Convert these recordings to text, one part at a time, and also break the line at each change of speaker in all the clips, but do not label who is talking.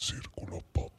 Círculo Podcast.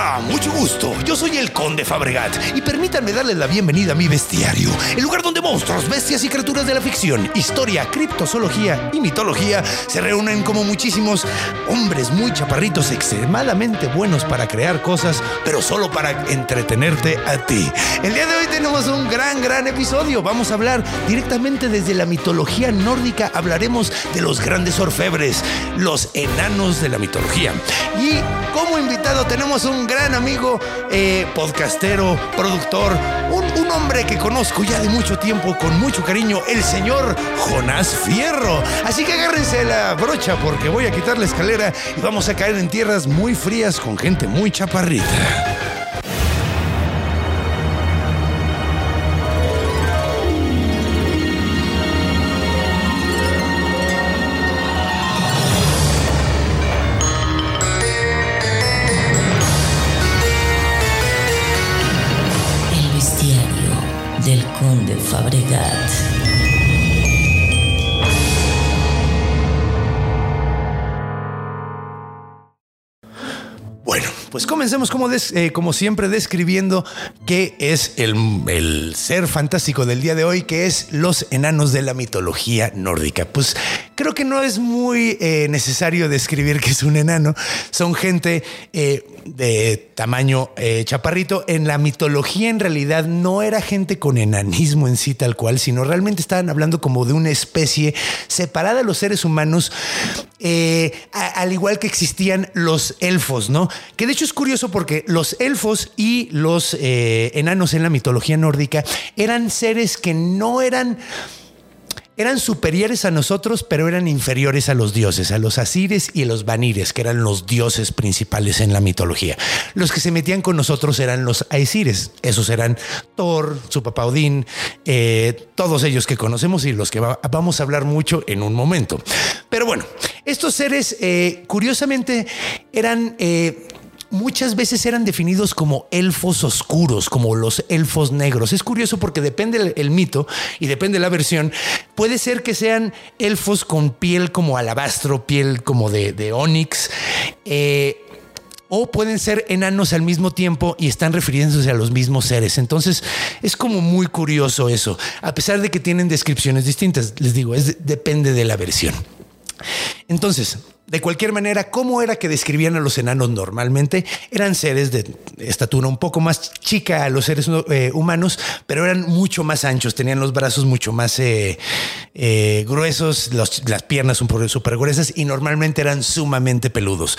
Hola, mucho gusto. Yo soy el Conde Fabregat y permítanme darles la bienvenida a mi bestiario, el lugar donde monstruos, bestias y criaturas de la ficción, historia, criptozoología y mitología se reúnen como muchísimos hombres muy chaparritos extremadamente buenos para crear cosas, pero solo para entretenerte a ti. El día de hoy tenemos un gran, gran episodio. Vamos a hablar directamente desde la mitología nórdica. Hablaremos de los grandes orfebres, los enanos de la mitología. Y como invitado tenemos un gran amigo, eh, podcastero, productor, un, un hombre que conozco ya de mucho tiempo, con mucho cariño, el señor Jonás Fierro. Así que agárrense la brocha porque voy a quitar la escalera y vamos a caer en tierras muy frías con gente muy chaparrita.
Conde
pues comencemos como, des- eh, como siempre describiendo qué es el, el ser fantástico del día de hoy, que es los enanos de la mitología nórdica. Pues creo que no es muy eh, necesario describir que es un enano. Son gente eh, de tamaño chaparrito. En la mitología en realidad no era gente con enanismo en sí tal cual, sino realmente estaban hablando como de una especie separada de los seres humanos, al igual que existían los elfos, ¿no? Que de hecho es curioso porque los elfos y los eh, enanos en la mitología nórdica eran seres que no eran eran superiores a nosotros, pero eran inferiores a los dioses, a los asires y a los vanires, que eran los dioses principales en la mitología. Los que se metían con nosotros eran los aesires. Esos eran Thor, su papá Odín, eh, todos ellos que conocemos y los que va- vamos a hablar mucho en un momento. Pero bueno, estos seres, eh, curiosamente, eran... muchas veces eran definidos como elfos oscuros, como los elfos negros. Es curioso porque depende el, mito y depende la versión. Puede ser que sean elfos con piel como alabastro, piel como de, de onix. eh, o pueden ser enanos al mismo tiempo y están refiriéndose a los mismos seres. Entonces es como muy curioso eso, a pesar de que tienen descripciones distintas. Les digo, es, depende de la versión. Entonces, de cualquier manera, ¿cómo era que describían a los enanos normalmente? Eran seres de estatura un poco más chica a los seres eh, humanos, pero eran mucho más anchos, tenían los brazos mucho más eh, eh, gruesos, las piernas súper gruesas y normalmente eran sumamente peludos.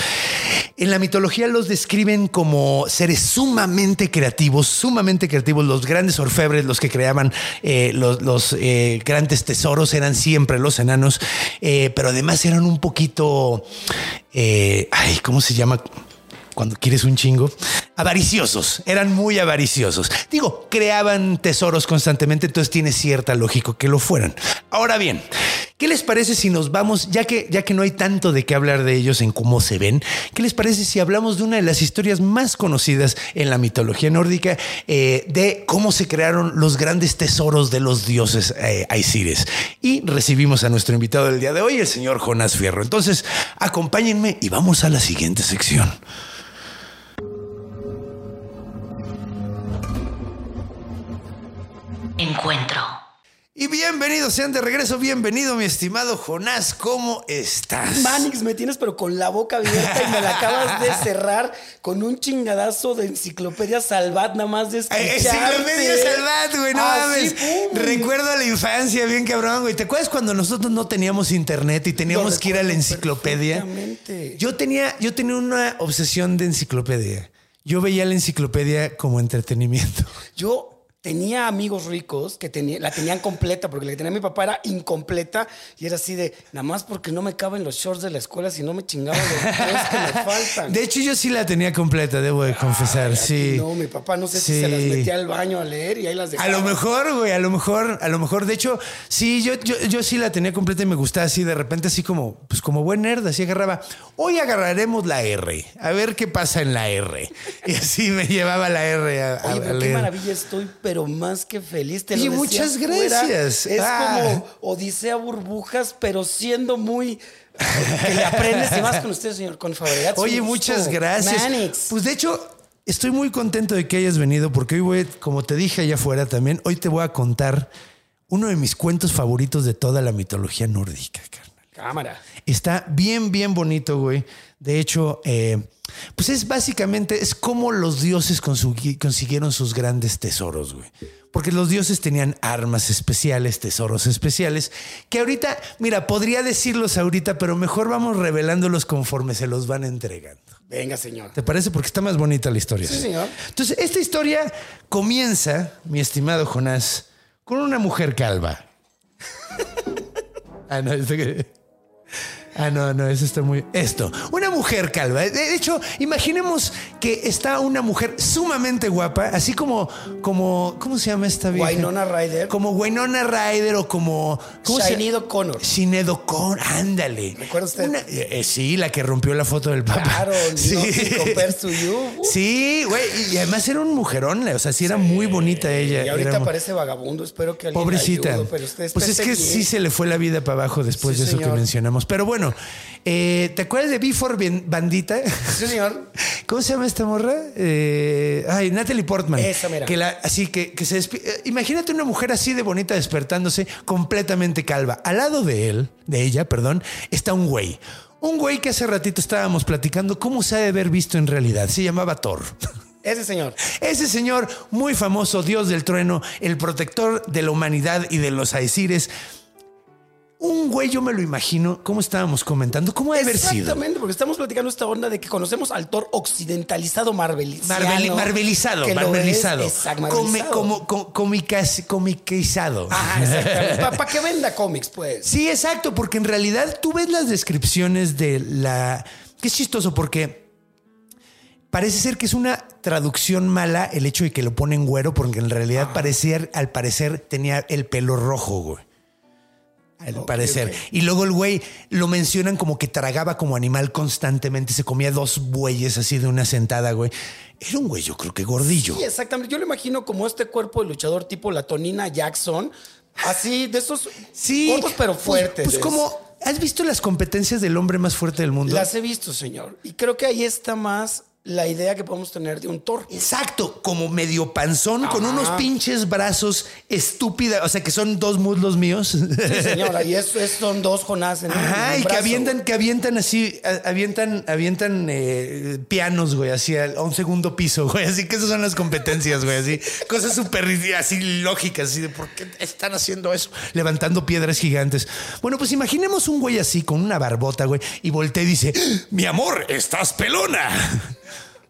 En la mitología los describen como seres sumamente creativos, sumamente creativos. Los grandes orfebres, los que creaban los, grandes tesoros, eran siempre los enanos, pero además eran un poquito, eh, ay, ¿cómo se llama? Cuando quieres un chingo, avariciosos, eran muy avariciosos. Digo, creaban tesoros constantemente, entonces tiene cierta lógica que lo fueran. Ahora bien, ¿qué les parece si nos vamos, ya que, ya que no hay tanto de qué hablar de ellos en cómo se ven, ¿qué les parece si hablamos de una de las historias más conocidas en la mitología nórdica eh, de cómo se crearon los grandes tesoros de los dioses eh? Y recibimos a nuestro invitado del día de hoy, el señor Jonás Fierro. Entonces, acompáñenme y vamos a la siguiente sección.
Encuentro.
Y bienvenidos sean de regreso, bienvenido mi estimado Jonás, ¿cómo estás?
Manix, me tienes pero con la boca abierta y me la acabas de cerrar con un chingadazo de enciclopedia Salvat, nada más de escucharte.
Eh, Enciclopedia Salvat, güey, no mames. Recuerdo la infancia, bien cabrón, güey. ¿Te acuerdas cuando nosotros no teníamos internet y teníamos que ir a la enciclopedia? Yo tenía, yo tenía una obsesión de enciclopedia. Yo veía la enciclopedia como entretenimiento.
Yo tenía amigos ricos que tenía, la tenían completa, porque la que tenía mi papá era incompleta y era así de, nada más porque no me caben los shorts de la escuela, si no me chingaba los que me faltan.
De hecho, yo sí la tenía completa, debo de confesar,
Ay,
sí.
No, mi papá no sé si se las metía al baño a leer y ahí las
A
dejaba.
lo mejor, güey, a lo mejor, a lo mejor. De hecho, sí, yo, yo, yo sí la tenía completa y me gustaba así de repente, así como, pues como buen nerd, así agarraba. Hoy agarraremos la R, a ver qué pasa en la R. Y así me llevaba la R a, a-
Oye,
a
pero qué maravilla estoy, pero más que feliz. Te lo decía
muchas
fuera.
gracias.
Es
Ah.
como Odisea Burbujas, pero siendo muy... que le aprendes y vas con usted, señor, con Fabregat.
Oye, muchas gracias.
Manix.
Pues de hecho, estoy muy contento de que hayas venido porque hoy voy, como te dije allá afuera también, hoy te voy a contar uno de mis cuentos favoritos de toda la mitología nórdica, carnal.
Cámara.
Está bien, bien bonito, güey. De hecho, eh, pues es básicamente, es como los dioses consiguieron sus grandes tesoros, güey. Porque los dioses tenían armas especiales, tesoros especiales, que ahorita, mira, podría decirlos ahorita, pero mejor vamos revelándolos conforme se los van entregando.
Venga, señor.
¿Te parece? Porque está más bonita la historia.
Sí, señor.
Entonces, esta historia comienza, mi estimado Jonás, con una mujer calva. ah, no, esto que- Ah, no, no, eso está muy. Esto, una mujer calva. De hecho, imaginemos que está una mujer sumamente guapa, así como, como, ¿cómo se llama esta vieja?
Winona Ryder.
Como Winona Ryder o como. ¿cómo se-
Sinead O'Connor.
Sinead O'Connor, ándale.
¿Recuerda usted?
Una- eh, eh, sí, la que rompió la foto del Papa.
Claro, Nothing compares to you. Uh.
Sí, güey. Y además era un mujerón, o sea, sí era muy bonita ella.
Y ahorita
Era
parece vagabundo. Espero que alguien
Pobrecita.
pero usted
pues es que
bien.
sí se le fue la vida para abajo después
Sí,
de eso que
señor.
mencionamos. Pero bueno, eh, ¿te acuerdas de Before Ban- Bandita?
Sí, señor.
¿Cómo se llama esta morra? Eh, ay, Natalie Portman.
Esa mera.
Que la, así que, que se eh, Imagínate una mujer así de bonita despertándose completamente calva. Al lado de él, de ella, perdón, está un güey. Un güey que hace ratito estábamos platicando cómo se ha de haber visto en realidad. Se llamaba Thor.
Ese señor.
Ese señor muy famoso, Dios del trueno, el protector de la humanidad y de los aesires. Un güey, yo me lo imagino, ¿cómo estábamos comentando? ¿Cómo ha de haber sido?
Exactamente, porque estamos platicando esta onda de que conocemos al Thor occidentalizado marvelizado.
Marveli- marvelizado, marvelizado.
Exacto,
Come-
marvelizado.
como, co- comicas- comiquizado.
Ajá, exactamente. Para que venda cómics, pues.
Sí, exacto, porque en realidad tú ves las descripciones de la... Que es chistoso porque parece ser que es una traducción mala el hecho de que lo ponen güero, porque en realidad parecía, al parecer tenía el pelo rojo, güey. Al parecer. Y luego el güey lo mencionan como que tragaba como animal constantemente, se comía dos bueyes así de una sentada, güey. Era un güey, yo creo que gordillo.
Sí, exactamente. Yo lo imagino como este cuerpo de luchador tipo la Tonina Jackson. Así, de esos
Sí.
pero
pues-
fuertes.
Pues, como, ¿has visto las competencias del hombre más fuerte del mundo?
Las he visto, señor. Y creo que ahí está más la idea que podemos tener de un Thor.
Exacto, como medio panzón, con unos pinches brazos estúpida, o sea que son dos muslos míos.
Sí, señora. Y eso es- son dos Jonás en
Ajá, y que avientan, que avientan así, avientan, avientan eh, pianos, güey, así a un segundo piso, güey. Así que esas son las competencias, güey, así. Cosas súper así lógicas, así de por qué están haciendo eso, levantando piedras gigantes. Bueno, pues imaginemos un güey así con una barbota, güey, y voltea y dice: Mi amor, estás pelona.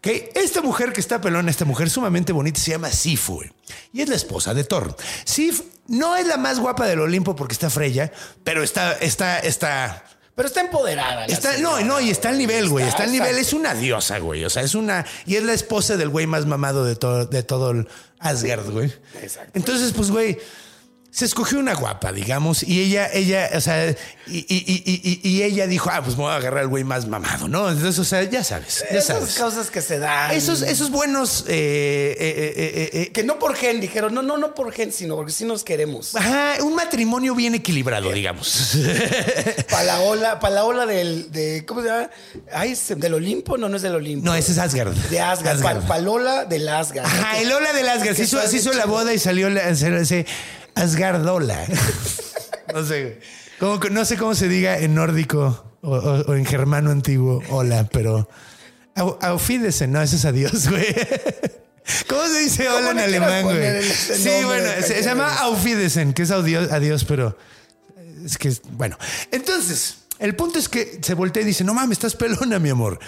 Ok, esta mujer que está pelona, esta mujer sumamente bonita, se llama Sif, güey. Y es la esposa de Thor. Sif no es la más guapa del Olimpo porque está Freya, pero está, está, está.
Pero está empoderada.
Está, no,
señora.
no, y está al nivel, güey. Está al nivel. Es una diosa, güey. O sea, es una. Y es la esposa del güey más mamado de todo, de todo el Asgard, güey.
Exacto.
Entonces, pues, güey. Se escogió una guapa, digamos, y ella, ella, o sea, y, y- y- y- ella dijo, ah, pues me voy a agarrar al güey más mamado, ¿no? Entonces, o sea, ya sabes, ya
Esas
sabes.
cosas que se dan.
Esos, esos buenos, eh, eh, eh,
Que no por gen, dijeron. No, no, no por gen, sino porque sí nos queremos.
ajá, un matrimonio bien equilibrado, digamos.
Para la ola, para la ola del, de, ¿cómo se llama? Ay, ¿es ¿del Olimpo? No, no es del Olimpo.
No, ese es Asgard.
De Asgard.
Asgard.
Para Lola del Asgard.
Ajá, el Ola del Asgard. Se hizo, se la boda y salió la, se, se- Asgardola. no sé. Como no sé cómo se diga en nórdico o, o- o en germano antiguo, hola, pero. Au- Aufidesen, no, eso es adiós, güey. ¿Cómo se dice
¿Cómo
hola en alemán, güey?
ese
Sí, bueno, se, llama Aufidesen, que es adiós, adiós, pero es que, bueno. Entonces, el punto es que se voltea y dice, no mames, estás pelona, mi amor.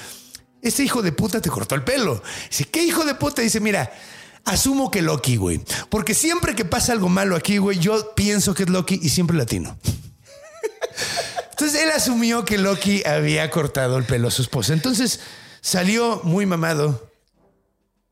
Este hijo de puta te cortó el pelo. Dice, ¿qué hijo de puta? Dice, mira, Asumo que Loki, güey. Porque siempre que pasa algo malo aquí, güey, yo pienso que es Loki y siempre latino. Entonces él asumió que Loki había cortado el pelo a su esposa. Entonces salió muy mamado.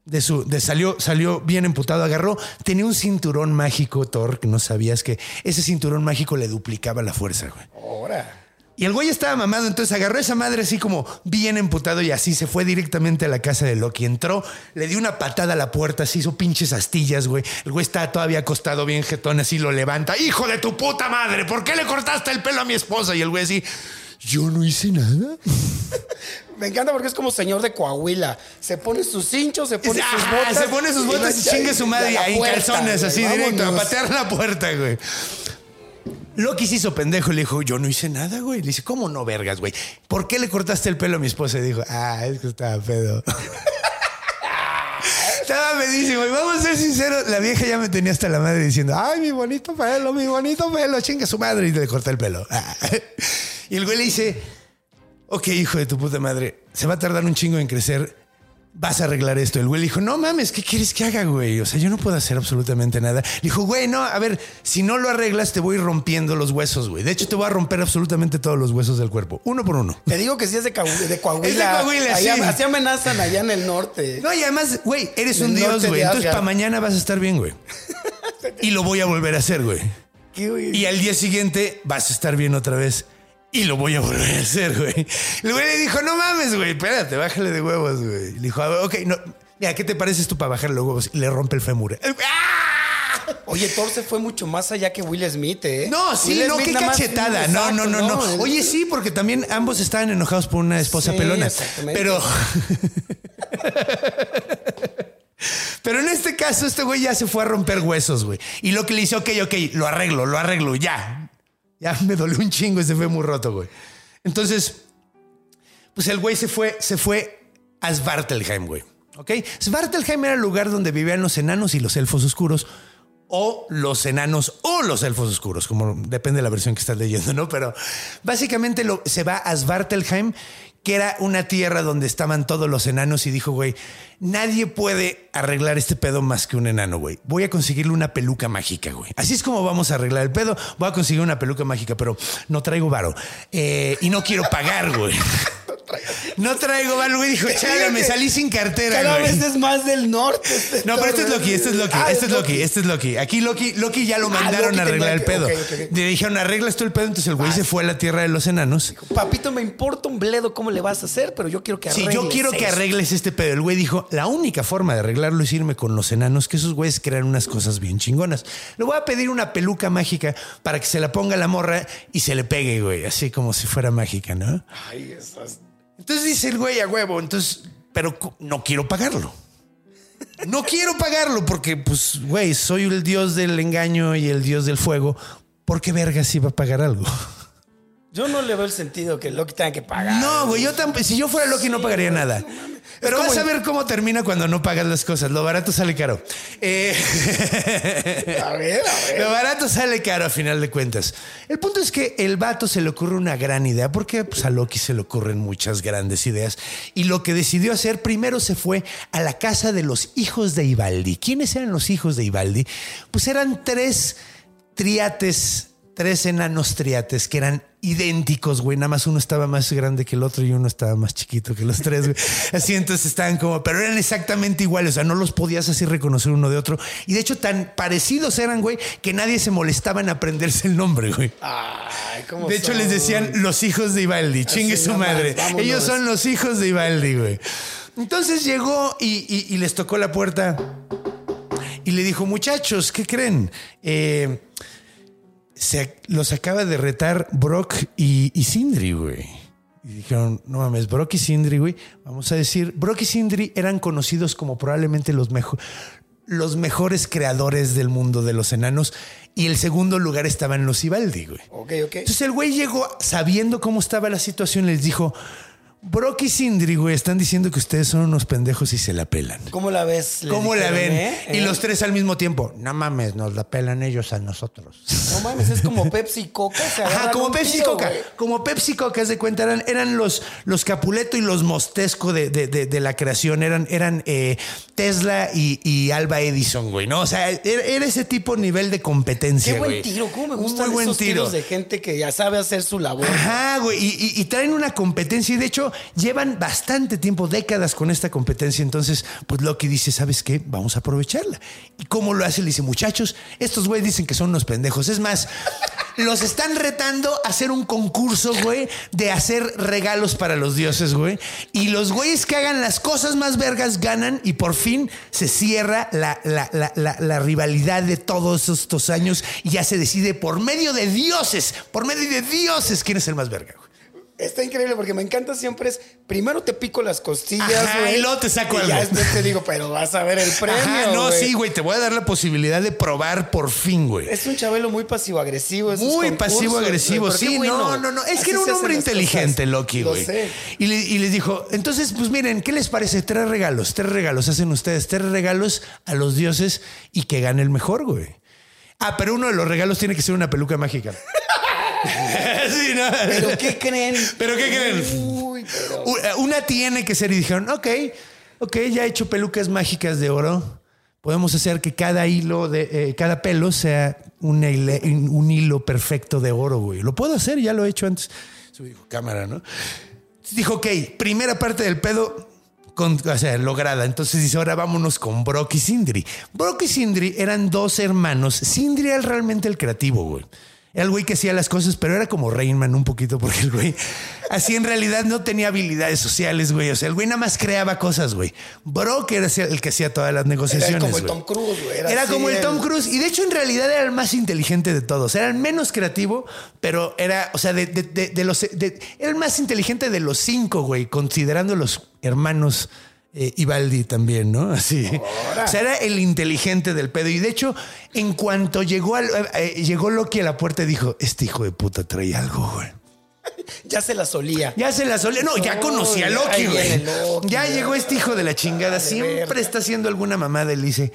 De su, de salió, salió bien emputado, agarró, tenía un cinturón mágico, Thor, que no sabías que ese cinturón mágico le duplicaba la fuerza, güey.
Ahora.
Y el güey estaba mamado, entonces agarró a esa madre así como bien emputado y así se fue directamente a la casa de Loki. Entró, le dio una patada a la puerta, se hizo pinches astillas, güey. El güey está todavía acostado bien jetón, así lo levanta. ¡Hijo de tu puta madre! ¿Por qué le cortaste el pelo a mi esposa? Y el güey así, yo no hice nada.
Me encanta porque es como señor de Coahuila. Se pone sus hinchos, se pone sus
Ah,
botas.
se pone sus botas y, chingue su madre
la
ahí
puerta,
calzones,
güey.
así directo, a patear la puerta, güey. Loki se hizo pendejo y le dijo, yo no hice nada, güey. Le dice, ¿cómo no, vergas, güey? ¿Por qué le cortaste el pelo a mi esposa? Y dijo, ah, es que estaba pedo. estaba pedísimo. Y vamos a ser sinceros, la vieja ya me tenía hasta la madre diciendo, ay, mi bonito pelo, mi bonito pelo, chinga su madre. Y le corté el pelo. y el güey le dice, ok, hijo de tu puta madre, se va a tardar un chingo en crecer. Vas a arreglar esto. El güey le dijo, no mames, ¿qué quieres que haga, güey? O sea, yo no puedo hacer absolutamente nada. Le dijo, güey, no, a ver, si no lo arreglas, te voy rompiendo los huesos, güey. De hecho, te voy a romper absolutamente todos los huesos del cuerpo, uno por uno.
Te digo que sí es de, Coahuila. De Coahuila.
Es de Coahuila,
Allá-
sí.
Así amenazan allá en el norte.
No, y además, güey, eres un dios, güey. Entonces, para mañana vas a estar bien, güey. Y lo voy a volver a hacer, güey.
¿Qué, güey?
Y al día siguiente vas a estar bien otra vez. Y lo voy a volver a hacer, güey. El güey le dijo, no mames, güey, espérate, bájale de huevos, güey. Le dijo, ok, no, mira, ¿qué te parece esto para bajarle los huevos? Y le rompe el fémur. ¡Ah!
Oye, Thor se fue mucho más allá que Will Smith, ¿eh?
No, sí,
Will
no,
Smith
qué cachetada. No, no, no, no. Oye, sí, porque también ambos estaban enojados por una esposa
Sí,
pelona.
exactamente.
Pero. Pero en este caso, este güey ya se fue a romper huesos, güey. Y lo que le hice, ok, ok, lo arreglo, lo arreglo, ya. Ya me dolió un chingo y se fue muy roto, güey. Entonces, pues el güey se fue, se fue a Svartalheim, güey. ¿Ok? Svartalheim era el lugar donde vivían los enanos y los elfos oscuros. O los enanos o los elfos oscuros, como depende de la versión que estás leyendo, ¿no? Pero básicamente lo, se va a Svartalheim, que era una tierra donde estaban todos los enanos y dijo, güey, nadie puede arreglar este pedo más que un enano, güey. Voy a conseguirle una peluca mágica, güey. Así es como vamos a arreglar el pedo. Voy a conseguir una peluca mágica, pero no traigo varo. Eh, y no quiero pagar, güey. No traigo varo, güey. Dijo, chale, me salí sin cartera,
Cada
güey.
vez es más del norte. este
No, pero este es Loki, este es Loki,
Ah,
este es Loki, este es Loki. Aquí Loki, Loki ya lo mandaron
Loki
a arreglar el pedo. Le dijeron, arreglas tú el pedo, entonces el güey se fue a la tierra de los enanos.
Papito, me importa un bledo cómo le vas a hacer, pero yo quiero que
Sí,
arregles
yo quiero que arregles este pedo. El güey dijo, la única forma de arreglarlo es irme con los enanos, que esos güeyes crean unas cosas bien chingonas. Le voy a pedir una peluca mágica para que se la ponga la morra y se le pegue, güey, así como si fuera mágica, ¿no?
Ay, esas-
Entonces dice el güey a huevo, entonces, pero no quiero pagarlo. No quiero pagarlo porque, pues, güey, soy el dios del engaño y el dios del fuego. ¿Por qué vergas iba a pagar algo?
Yo no le veo el sentido que Loki tenga que pagar.
No, güey, yo tampoco. Si yo fuera Loki no pagaría nada. Pero vas a ver cómo termina cuando no pagas las cosas. Lo barato sale caro. Eh,
A ver, a ver.
Lo barato sale caro a final de cuentas. El punto es que el vato se le ocurre una gran idea, porque pues, a Loki se le ocurren muchas grandes ideas. Y lo que decidió hacer, primero se fue a la casa de los hijos de Ivaldi. ¿Quiénes eran los hijos de Ivaldi? Pues eran tres triates, tres enanos triates que eran idénticos, güey. Nada más uno estaba más grande que el otro y uno estaba más chiquito que los tres, güey. Así entonces estaban como, pero eran exactamente iguales. O sea, no los podías así reconocer uno de otro. Y de hecho, tan parecidos eran, güey, que nadie se molestaba en aprenderse el nombre, güey.
Ay, ¿cómo
De hecho,
son?
les decían los hijos de Ivaldi. Chingue
Así
su madre. Ellos son los hijos de Ivaldi, güey. Entonces llegó y, y- y les tocó la puerta y le dijo, muchachos, ¿qué creen? Eh, se, los acaba de retar Brock y, y Sindri, güey. Y dijeron, no mames, Brock y Sindri, güey. Vamos a decir, Brock y Sindri eran conocidos como probablemente los, mejo- los mejores creadores del mundo de los enanos. Y el segundo lugar estaban los Ivaldi, güey.
Ok, ok.
Entonces el güey llegó sabiendo cómo estaba la situación, les dijo, Brock y Sindri, güey, están diciendo que ustedes son unos pendejos y se la pelan.
¿Cómo la ves?
¿Cómo la ven?
¿eh?
Y
¿Eh?
los tres al mismo tiempo. No mames, nos la pelan ellos a nosotros.
No mames, es como Pepsi Coca. Se
Ajá, como Pepsi
tiro,
Coca.
güey.
Como Pepsi Coca, de cuenta, eran, eran los, los Capuleto y los Mostesco de, de- de- de la creación. Eran, eran eh, Tesla y, y Alba Edison, güey, ¿no? O sea, era, era ese tipo nivel de competencia,
Qué buen
güey.
tiro. ¿Cómo me gustan
muy buen
esos
tiro.
tiros de gente que ya sabe hacer su labor?
Ajá, güey. Y, y- y traen una competencia. Y de hecho, llevan bastante tiempo, décadas con esta competencia. Entonces, pues Loki dice: ¿Sabes qué? Vamos a aprovecharla. ¿Y cómo lo hace? Le dice: Muchachos, estos güeyes dicen que son unos pendejos. Es más, los están retando a hacer un concurso, güey, de hacer regalos para los dioses, güey. Y los güeyes que hagan las cosas más vergas ganan. Y por fin se cierra la, la- rivalidad de todos estos años. Y ya se decide por medio de dioses, por medio de dioses, quién es el más verga, güey.
Está increíble porque me encanta siempre es primero te pico las costillas,
Ajá, y luego te saco
y
algo.
ya después te digo, pero vas a ver el premio.
Ajá, no, sí, güey, te voy a dar la posibilidad de probar por fin, güey.
Es un chabelo muy pasivo-agresivo. esos
Muy
pero qué
sí,
bueno.
no, no, no. Es que era un hombre inteligente. Loki,
Lo
güey. Y, le- y les dijo, entonces, pues miren, ¿qué les parece? Tres regalos, tres regalos hacen ustedes, tres regalos a los dioses y que gane el mejor, güey. Ah, pero uno de los regalos tiene que ser una peluca mágica. Sí, ¿no?
¿Pero qué creen?
¿Pero qué creen?
Uy, pero...
U- Una tiene que ser y dijeron, ok, ok, ya he hecho pelucas mágicas de oro. Podemos hacer que cada hilo de eh, cada pelo sea un, hilo perfecto de oro, güey. Lo puedo hacer, ya lo he hecho antes. Su dijo, cámara, ¿no? Dijo, ok, primera parte del pedo, con, o sea, lograda. Entonces dice, ahora vámonos con Brock y Sindri. Brock y Sindri eran dos hermanos. Sindri era realmente el creativo, güey. Era el güey que hacía las cosas, pero era como Rainman un poquito, porque el güey así en realidad no tenía habilidades sociales, güey. O sea, el güey nada más creaba cosas, güey. Brock era el que hacía todas las negociaciones.
Era como el. Tom Cruise, güey.
Era, como el Tom Cruise. Y de hecho, en realidad era el más inteligente de todos. Era el menos creativo, pero era, o sea, de, de- de- de los. era el más inteligente de los cinco, güey, considerando los hermanos. Eh, Ivaldi también, ¿no? Así. O sea, era el inteligente del pedo. Y de hecho, en cuanto llegó, al, eh, llegó Loki a la puerta, dijo: Este hijo de puta trae algo, güey.
Ya se la solía.
Ya se la solía. No, ya
No,
conocía a Loki, güey. Ya llegó este hijo de la chingada. Siempre está haciendo alguna mamada y le dice.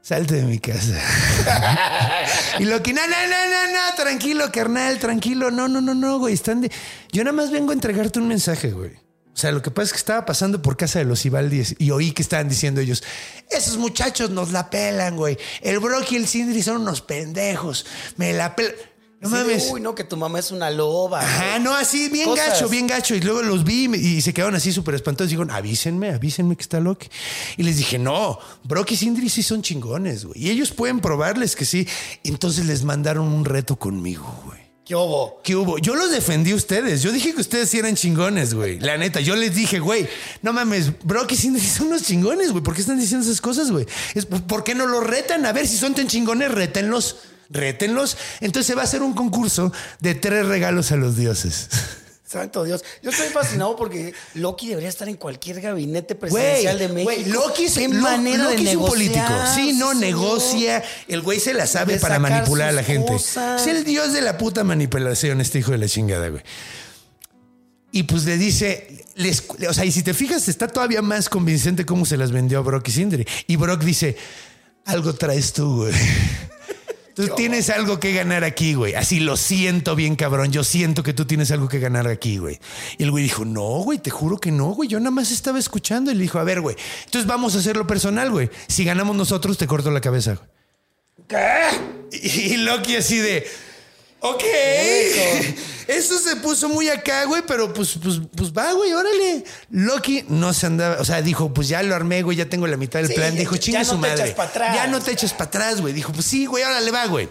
Salte de mi casa. y Loki, no, no, no, no, no, tranquilo, carnal, tranquilo. No, no, no, no, güey. Están de. Yo nada más vengo a entregarte un mensaje, güey. O sea, lo que pasa es que estaba pasando por casa de los Ibaldis y oí que estaban diciendo ellos: Esos muchachos nos la pelan, güey. El Brock y el Sindri son unos pendejos. Me la pelan. No mames.
Uy, no, que tu mamá es una loba.
Ajá,
güey.
no, así, bien
Cosas.
gacho, bien gacho. Y luego los vi y y se quedaron así súper espantados. Dijeron, avísenme, avísenme que está Loki. Y les dije, no, Brock y Sindri sí son chingones, güey. Y ellos pueden probarles que sí. Entonces les mandaron un reto conmigo, güey.
¿Qué hubo?
¿Qué hubo? Yo los defendí a ustedes. Yo dije que ustedes sí eran chingones, güey. La neta, yo les dije, güey, no mames, Brock y Sindri son unos chingones, güey. ¿Por qué están diciendo esas cosas, güey? Es, ¿Por qué no los retan? A ver si son tan chingones, rétenlos. Rétenlos. Entonces se va a hacer un concurso de tres regalos a los dioses.
Santo Dios. Yo estoy fascinado porque Loki debería estar en cualquier gabinete presidencial de México.
Loki es,
Qué
Lo-
manera
Loki
de
es un político. Sí, no, negocia. El güey se la sabe para manipular a la gente.
cosas.
Es el dios de la puta manipulación, este hijo de la chingada, güey. Y pues le dice, les- o sea, y si te fijas, está todavía más convincente cómo se las vendió a Brock y Sindri. Y Brock dice, algo traes tú, güey. Tú tienes algo que ganar aquí, güey. Así lo siento bien, cabrón. Yo siento que tú tienes algo que ganar aquí, güey. Y el güey dijo, no, güey, te juro que no, güey. Yo nada más estaba escuchando. Y le dijo, a ver, güey, entonces vamos a hacerlo personal, güey. Si ganamos nosotros, te corto la cabeza, güey.
¿Qué?
Y Loki así de, ok. Eso se puso muy acá, güey, pero pues, pues, pues va, güey, órale. Loki no se andaba, o sea, dijo, pues ya lo armé, güey, ya tengo la mitad del
Sí,
plan.
ya-
Dijo,
ya
chinga
no
su
te
madre.
echas pa' atrás.
Ya no te echas para atrás, güey. Dijo, pues sí, güey, órale, va, güey.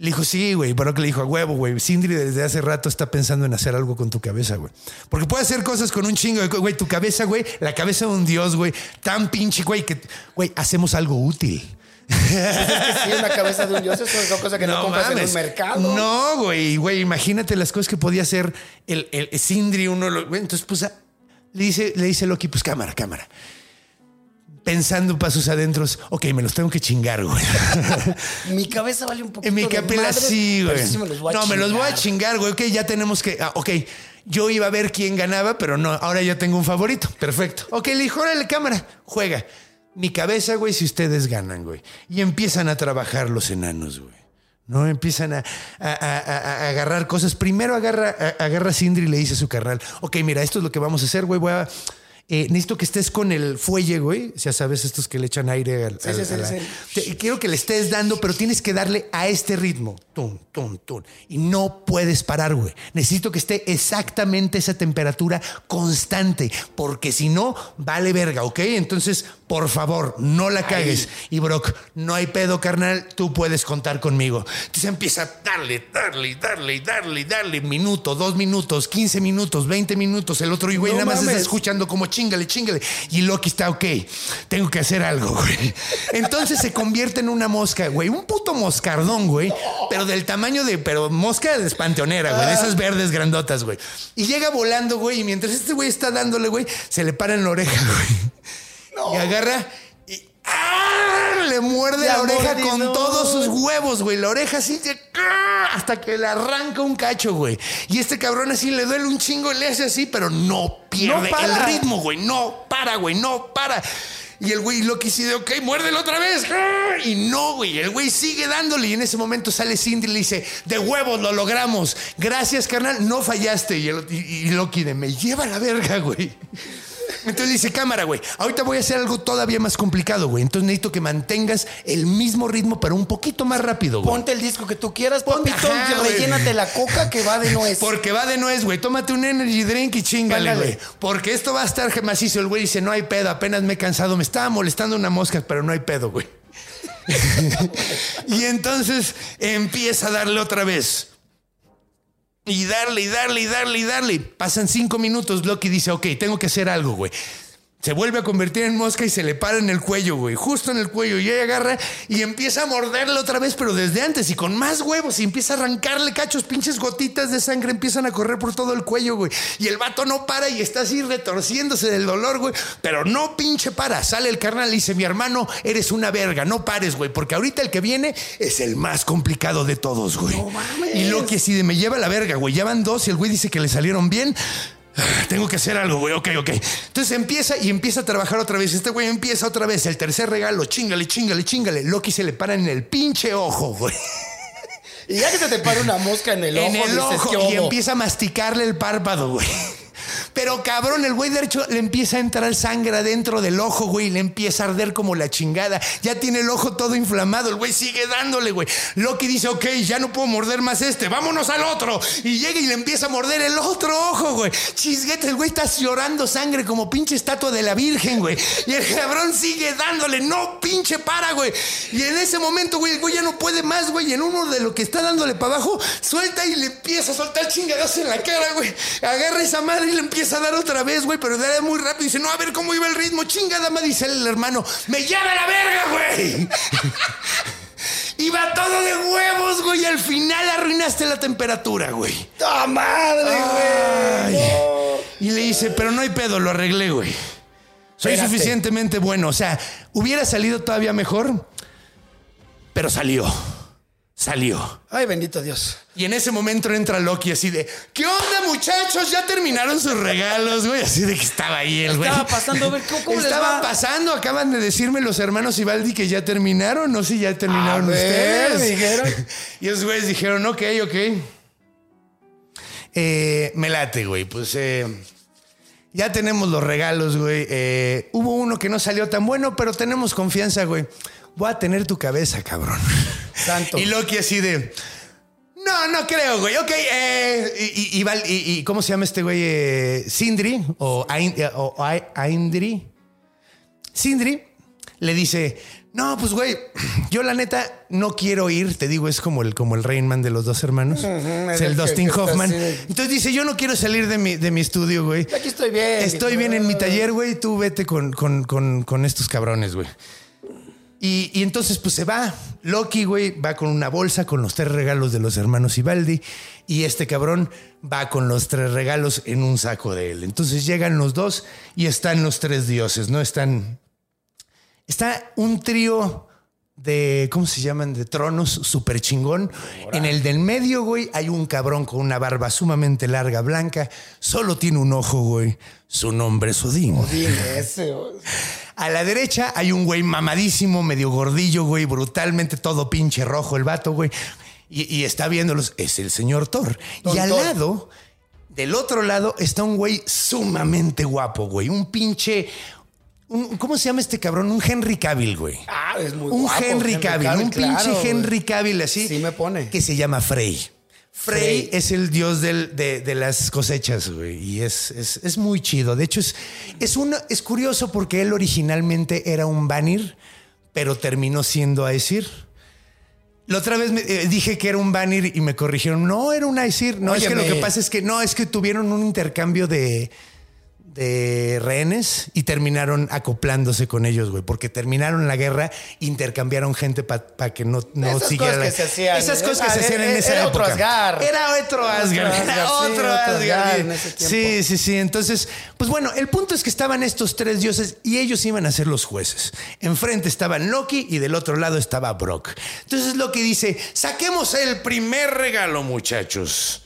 Le dijo, sí, güey. Brock le dijo, a huevo, güey. Sindri desde hace rato está pensando en hacer algo con tu cabeza, güey. Porque puede hacer cosas con un chingo de... Güey, tu cabeza, güey, la cabeza de un dios, güey. Tan pinche, güey, que, güey, hacemos algo útil.
Sí, una cabeza de un dios es una cosa que no, compras en un mercado.
No, güey, güey, imagínate las cosas que podía hacer el, el, Sindri, uno. lo- güey, Entonces, pues, ah, le dice, le dice Loki, pues cámara, cámara. pensando pasos adentros. Ok, me los tengo que chingar, güey.
Mi cabeza vale un poquito
En mi capela sí, güey.
sí me los voy a
no, me los voy a
chingar.
chingar, güey. Ok, ya tenemos que. ah, ok, yo iba a ver quién ganaba, pero no, ahora ya tengo un favorito. Perfecto. Ok, le dijo, órale, cámara, juega. Mi cabeza, güey, si ustedes ganan, güey. Y empiezan a trabajar los enanos, güey. No empiezan a, a- a- a- agarrar cosas. Primero agarra, agarra a Sindri y le dice a su carnal: Ok, mira, esto es lo que vamos a hacer, güey. Voy a. eh, necesito que estés con el fuelle, güey. Ya sabes, estos que le echan aire al.
Sí,
al-
sí, sí,
te- quiero que le estés dando, pero tienes que darle a este ritmo. Tum, tum, tum. Y no puedes parar, güey. Necesito que esté exactamente esa temperatura constante, porque si no, vale verga, ¿ok? Entonces, por favor, no la cagues. Y Brock, no hay pedo, carnal, tú puedes contar conmigo. Entonces empieza a darle, darle, darle, darle, darle, minuto, dos minutos, 15 minutos, 20 minutos. El otro y güey
No
nada más está
mames.
escuchando como chingale, chingale. Y Loki está, ok, tengo que hacer algo, güey. Entonces se convierte en una mosca, güey. Un puto moscardón, güey. Pero del tamaño de, pero mosca de espanteonera, güey. De esas verdes grandotas, güey. Y llega volando, güey. Y mientras este güey está dándole, güey, se le para en la oreja, güey. Y agarra ¡ah! le muerde la oreja
mordido.
con todos sus huevos, güey. La oreja así ¡ah! hasta que le arranca un cacho, güey. Y este cabrón así le duele un chingo, le hace así, pero no pierde
No para.
el ritmo, güey. No para, güey, no para. Y el güey Loki sí de, ok, muérdelo otra vez. ¡Ah! Y no, güey, el güey sigue dándole. Y en ese momento sale Cindy y le dice, de huevos, lo logramos. Gracias, carnal, no fallaste. Y, el- y- y Loki de, me lleva la verga, güey. Entonces dice, cámara, güey, ahorita voy a hacer algo todavía más complicado, güey. Entonces necesito que mantengas el mismo ritmo, pero un poquito más rápido, güey.
Ponte el disco que tú quieras,
Ponte-
papito,
Ajá,
y
güey.
rellénate la coca que va de nuez.
Porque va de nuez, güey. Tómate un energy drink y chingale, güey. Porque esto va a estar macizo. El güey dice, no hay pedo, apenas me he cansado. Me estaba molestando una mosca, pero no hay pedo, güey. y entonces empieza a darle otra vez. Y darle, y darle, y darle, y darle. Pasan cinco minutos. Loki dice, ok, tengo que hacer algo, güey. Se vuelve a convertir en mosca y se le para en el cuello, güey. Justo en el cuello. Y ella agarra y empieza a morderle otra vez, pero desde antes y con más huevos. Y empieza a arrancarle cachos, pinches gotitas de sangre empiezan a correr por todo el cuello, güey. Y el vato no para y está así retorciéndose del dolor, güey. Pero no pinche para. Sale el carnal y dice, mi hermano, eres una verga. No pares, güey. Porque ahorita el que viene es el más complicado de todos, güey.
mames.
Y Loki así de me lleva la verga, güey. Ya van dos y el güey dice que le salieron bien. Ah, Tengo que hacer algo, güey. Ok, ok. Entonces empieza y empieza a trabajar otra vez. Este güey empieza otra vez. El tercer regalo, chingale, chingale, chingale. Loki se le para en el pinche ojo, güey.
Y ya que se te para una mosca en el
en
ojo,
el
dices,
ojo.
"¿Qué
Y
hubo?".
empieza a masticarle el párpado, güey. Pero cabrón, el güey derecho le empieza a entrar sangre adentro del ojo, güey, y le empieza a arder como la chingada. Ya tiene el ojo todo inflamado, el güey sigue dándole, güey. Loki dice, ok, ya no puedo morder más este, vámonos al otro. Y llega y le empieza a morder el otro ojo, güey. Chisguete, el güey está llorando sangre como pinche estatua de la Virgen, güey. Y el cabrón sigue dándole, no pinche para, güey. Y en ese momento, güey, el güey ya no puede más, güey. Y en uno de lo que está dándole para abajo, suelta y le empieza a soltar chingadas en la cara, güey. Agarra esa madre y le empieza a dar otra vez, güey. Pero da muy rápido. Dice, no, a ver cómo iba el ritmo. Chingada madre. Dice el hermano, me lleva la verga, güey. Iba todo de huevos, güey. Y al final arruinaste la temperatura, güey.
¡Ah, madre,
Ay.
güey!
Y le dice, pero no hay pedo, lo arreglé, güey. Soy suficientemente bueno. O sea, hubiera salido todavía mejor, pero salió. Salió.
Ay, bendito Dios.
Y en ese momento entra Loki así de, ¿qué onda muchachos? Ya terminaron sus regalos, güey. Así de que estaba ahí el güey.
Estaba pasando, a ver, ¿cómo, cómo les
Estaba
va?
pasando, acaban de decirme los hermanos Ibaldi que ya terminaron, no sé si ya terminaron
A ver,
ustedes.
dijeron.
y esos güeyes dijeron, ok, ok. Eh, me late, güey. Pues eh, ya tenemos los regalos, güey. Eh, hubo uno que no salió tan bueno, pero tenemos confianza, güey. Voy a tener tu cabeza, cabrón.
Santo.
Y Loki así de. No, no creo, güey. Ok, eh, y, y- y Val- y- y ¿cómo se llama este güey? Eh, Sindri o, Ain- eh, o Aindri. Sindri le dice, no, pues güey, yo la neta no quiero ir, te digo, es como el, como el Rain Man de los dos hermanos. es
es
el
el
Dustin Hoffman. Entonces dice, yo no quiero salir de mi, de mi estudio, güey.
Aquí estoy bien.
Estoy bien en mi taller, güey. Tú vete con, con, con, con estos cabrones, güey. Y, entonces, pues se va. Loki, güey, va con una bolsa con los tres regalos de los hermanos Ibaldi. Y este cabrón va con los tres regalos en un saco de él. Entonces llegan los dos y están los tres dioses, ¿no? Están está un trío de, ¿cómo se llaman? De tronos súper chingón. En el del medio, güey, hay un cabrón con una barba sumamente larga, blanca. Solo tiene un ojo, güey. Su nombre es Odín.
Dile ese.
A la derecha hay un güey mamadísimo, medio gordillo, güey, brutalmente todo pinche rojo el vato, güey. Y, y está viéndolos. Es el señor Thor.
Don
y al
Thor.
lado, del otro lado, está un güey sumamente guapo, güey. Un pinche. un- ¿Cómo se llama este cabrón? Un Henry Cavill, güey.
Ah, es muy
un
guapo,
Henry Cavill, un
claro,
pinche. Henry Cavill así.
Sí me pone.
Que se llama Frey. Frey,
Frey.
es el dios del- de, de las cosechas, güey. Y es, es, es muy chido. De hecho, es, es, una- es curioso porque él originalmente era un Vanir, pero terminó siendo Aesir. La otra vez me- eh, dije que era un Vanir y me corrigieron. No, era un Aesir. No, es que lo que pasa es que no, es que tuvieron un intercambio de, de rehenes y terminaron acoplándose con ellos, güey, porque terminaron la guerra, intercambiaron gente para que no, no
Esas
siguiera
cosas
la-
que se hacían.
Esas cosas que
Ah,
se hacían en
era-
esa
era otro. Asgard.
Era otro Asgard. Era otro Asgard.
En.
Sí, sí, sí. Entonces, pues bueno, el punto es que estaban estos tres dioses y ellos iban a ser los jueces. Enfrente estaban Loki y del otro lado estaba Brock. Entonces Loki dice, saquemos el primer regalo, muchachos.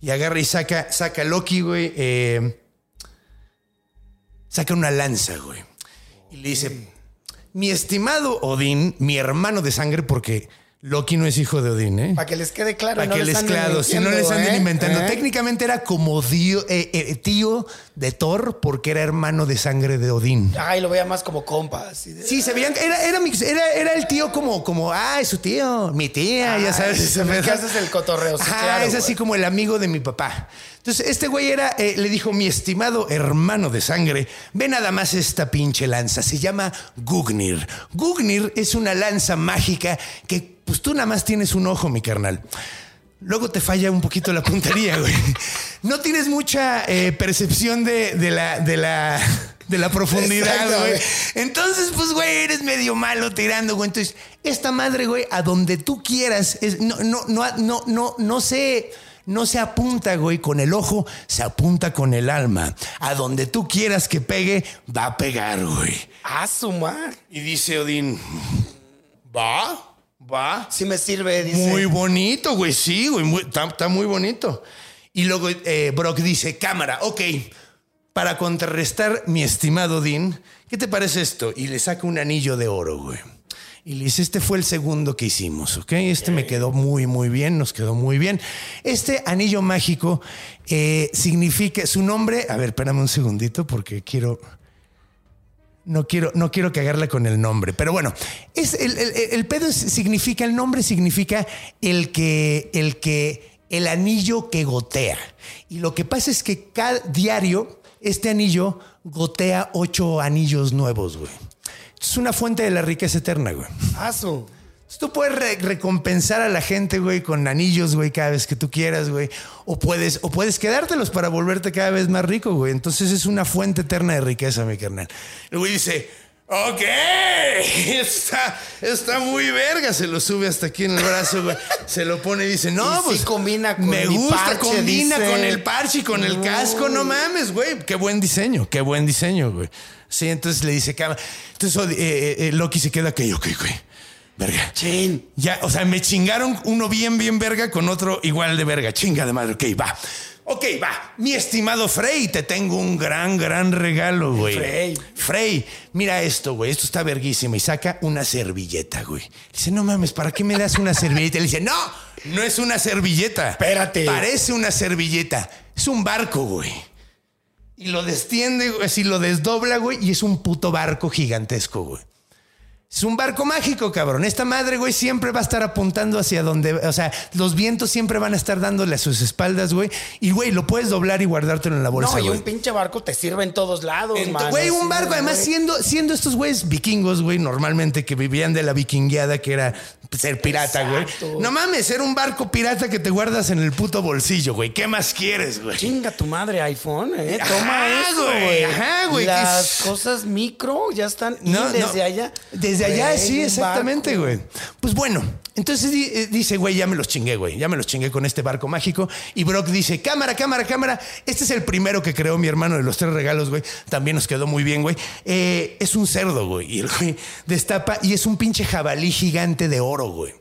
Y agarra y saca, saca Loki, güey. eh, saca una lanza, güey. Y le dice, mi estimado Odín, mi hermano de sangre, porque Loki no es hijo de Odín, ¿eh?
Para que les quede claro.
Para
no
que les claro, si no les anden
¿eh?
inventando.
¿Eh?
Técnicamente era como dio- eh, eh, tío de Thor porque era hermano de sangre de Odín.
Ay, lo veía más como compa. así de-
Sí, se veían, era, era, mix- era, era el tío como, como, ah, es su tío, mi tía, ya
Ah,
sabes.
se que haces el cotorreo, sí,
Ajá,
claro,
es así
güey.
como el amigo de mi papá. Entonces, este güey era, le dijo, mi estimado hermano de sangre, ve nada más esta pinche lanza, se llama Gugnir. Gugnir es una lanza mágica que, pues tú nada más tienes un ojo, mi carnal. Luego te falla un poquito la puntería, güey. No tienes mucha eh, percepción de, de la, de la, de la profundidad, güey. Entonces, pues, güey, eres medio malo tirando, güey. Entonces, esta madre, güey, a donde tú quieras, es, no, no, no, no, no, no se, no se apunta, güey, con el ojo, se apunta con el alma. A donde tú quieras que pegue, va a pegar, güey.
Ah, su madre.
Y dice Odín, va, va.
Sí me sirve, dice.
Muy bonito, güey. Sí, güey. está muy bonito. Y luego eh, Brock dice, cámara, ok. Para contrarrestar mi estimado Dean, ¿qué te parece esto? Y le saca un anillo de oro, güey. Y le dice, este fue el segundo que hicimos, ¿ok? Este me quedó muy, muy bien, nos quedó muy bien. Este anillo mágico eh, significa, su nombre, a ver, espérame un segundito porque quiero... No quiero, no quiero cagarla con el nombre, pero bueno, es el, el- pedo significa, el nombre significa el que, el que, el anillo que gotea. Y lo que pasa es que cada diario, este anillo gotea ocho anillos nuevos, güey. Es una fuente de la riqueza eterna, güey.
Su.
Tú puedes re- recompensar a la gente, güey, con anillos, güey, cada vez que tú quieras, güey. O puedes, o puedes quedártelos para volverte cada vez más rico, güey. Entonces es una fuente eterna de riqueza, mi carnal. El güey dice, ok, está, está muy verga. Se lo sube hasta aquí en el brazo, güey. Se lo pone y dice, no,
Y sí
pues
combina con
Me
mi
gusta,
parche,
combina
dice.
con el parche y con el casco. No mames, güey. Qué buen diseño, qué buen diseño, güey. Sí, entonces le dice, "Cama". entonces eh, eh, eh, Loki se queda que, ok, güey. Verga.
Chin.
Ya, o sea, me chingaron uno bien, bien verga con otro igual de verga. Chinga de madre. Ok, va. Ok, va. Mi estimado Frey, te tengo un gran, gran regalo, güey.
Frey.
Frey, mira esto, güey. Esto está verguísimo. Y saca una servilleta, güey. Dice, no mames, ¿para qué me das una servilleta? Y le dice, no, no es una servilleta.
Espérate.
Parece una servilleta. Es un barco, güey. Y lo destiende, güey, así lo desdobla, güey, y es un puto barco gigantesco, güey. Es un barco mágico, cabrón. Esta madre, güey, siempre va a estar apuntando hacia donde, o sea, los vientos siempre van a estar dándole a sus espaldas, güey. Y, güey, lo puedes doblar y guardártelo en la bolsa,
No, y
güey.
un pinche barco te sirve en todos lados,
Ent-
mano.
Güey, un
Sí,
barco, además
güey.
siendo, siendo estos güeyes vikingos, güey, normalmente que vivían de la vikingueada, que era ser pirata, güey.
Exacto.
No mames, era un barco pirata que te guardas en el puto bolsillo, güey. ¿Qué más quieres, güey?
Chinga tu madre iPhone, ¿eh? Toma
Ajá,
eso,
güey,
güey.
ajá, güey,
Las
es-
cosas micro ya están y
No,
desde
no.
allá.
Desde allá,
Güey,
sí, exactamente,
barco.
güey. Pues bueno, entonces eh, dice, güey, ya me los chingué, güey. Ya me los chingué con este barco mágico. Y Brock dice, cámara, cámara, cámara. Este es el primero que creó mi hermano de los tres regalos, güey. También nos quedó muy bien, güey. Eh, es un cerdo, güey. Y el güey destapa y es un pinche jabalí gigante de oro, güey.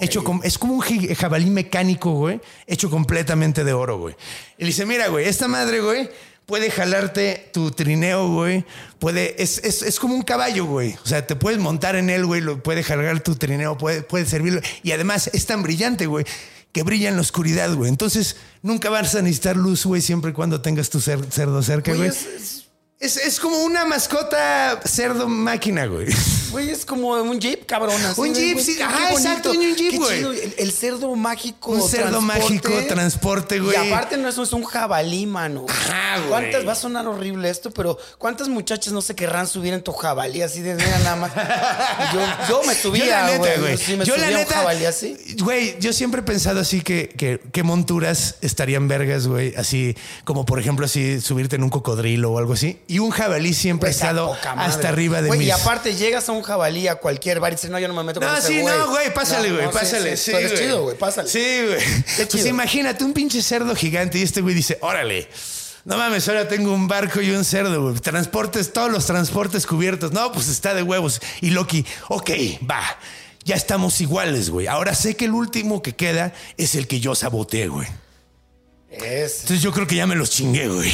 Hecho con- es como un ji- jabalí mecánico, güey, hecho completamente de oro, güey. Y le dice, mira, güey, esta madre, güey, puede jalarte tu trineo, güey. Puede, es, es, es como un caballo, güey. O sea, te puedes montar en él, güey, lo puede jalar tu trineo, puede, puede servirlo. Y además es tan brillante, güey, que brilla en la oscuridad, güey. Entonces, nunca vas a necesitar luz, güey, siempre y cuando tengas tu cer- cerdo cerca,
Güey,
güey.
es- es-
Es, como una mascota cerdo máquina, güey.
Güey, es como un jeep, cabrón. así,
Un jeep,
güey,
sí,
qué-
ajá,
qué
exacto, un jeep,
qué
güey.
chido. El, el cerdo mágico.
Un cerdo mágico, transporte, güey.
Y aparte no es un jabalí, mano.
Ajá, güey.
¿Cuántas, va a sonar horrible esto, pero ¿cuántas muchachas no se querrán subir en tu jabalí así de mira nada más? Yo, yo me subía,
Yo la neta,
güey.
güey.
Sí, me
yo la
subía a un
neta,
jabalí así.
Güey, yo siempre he pensado así que, que, que monturas estarían vergas, güey. Así como, por ejemplo, así subirte en un cocodrilo o algo así. Y un jabalí siempre ha
Está
estado hasta arriba de mis...
Y aparte llegas a un jabalí a cualquier bar y dices, no, yo no me meto con
No, sí,
güey.
no, güey, pásale,
No,
güey,
no,
pásale.
sí,
Sí,
tú eres
güey.
chido, güey, pásale.
Sí, güey.
Qué
Pues imagínate un pinche cerdo gigante y este güey dice, órale. No mames, ahora tengo un barco y un cerdo, güey. Transportes, todos los transportes cubiertos. No, pues está de huevos. Y Loki, ok, va. Ya estamos iguales, güey. Ahora sé que el último que queda es el que yo saboteé, güey.
Es.
Entonces yo creo que ya me los chingué, güey.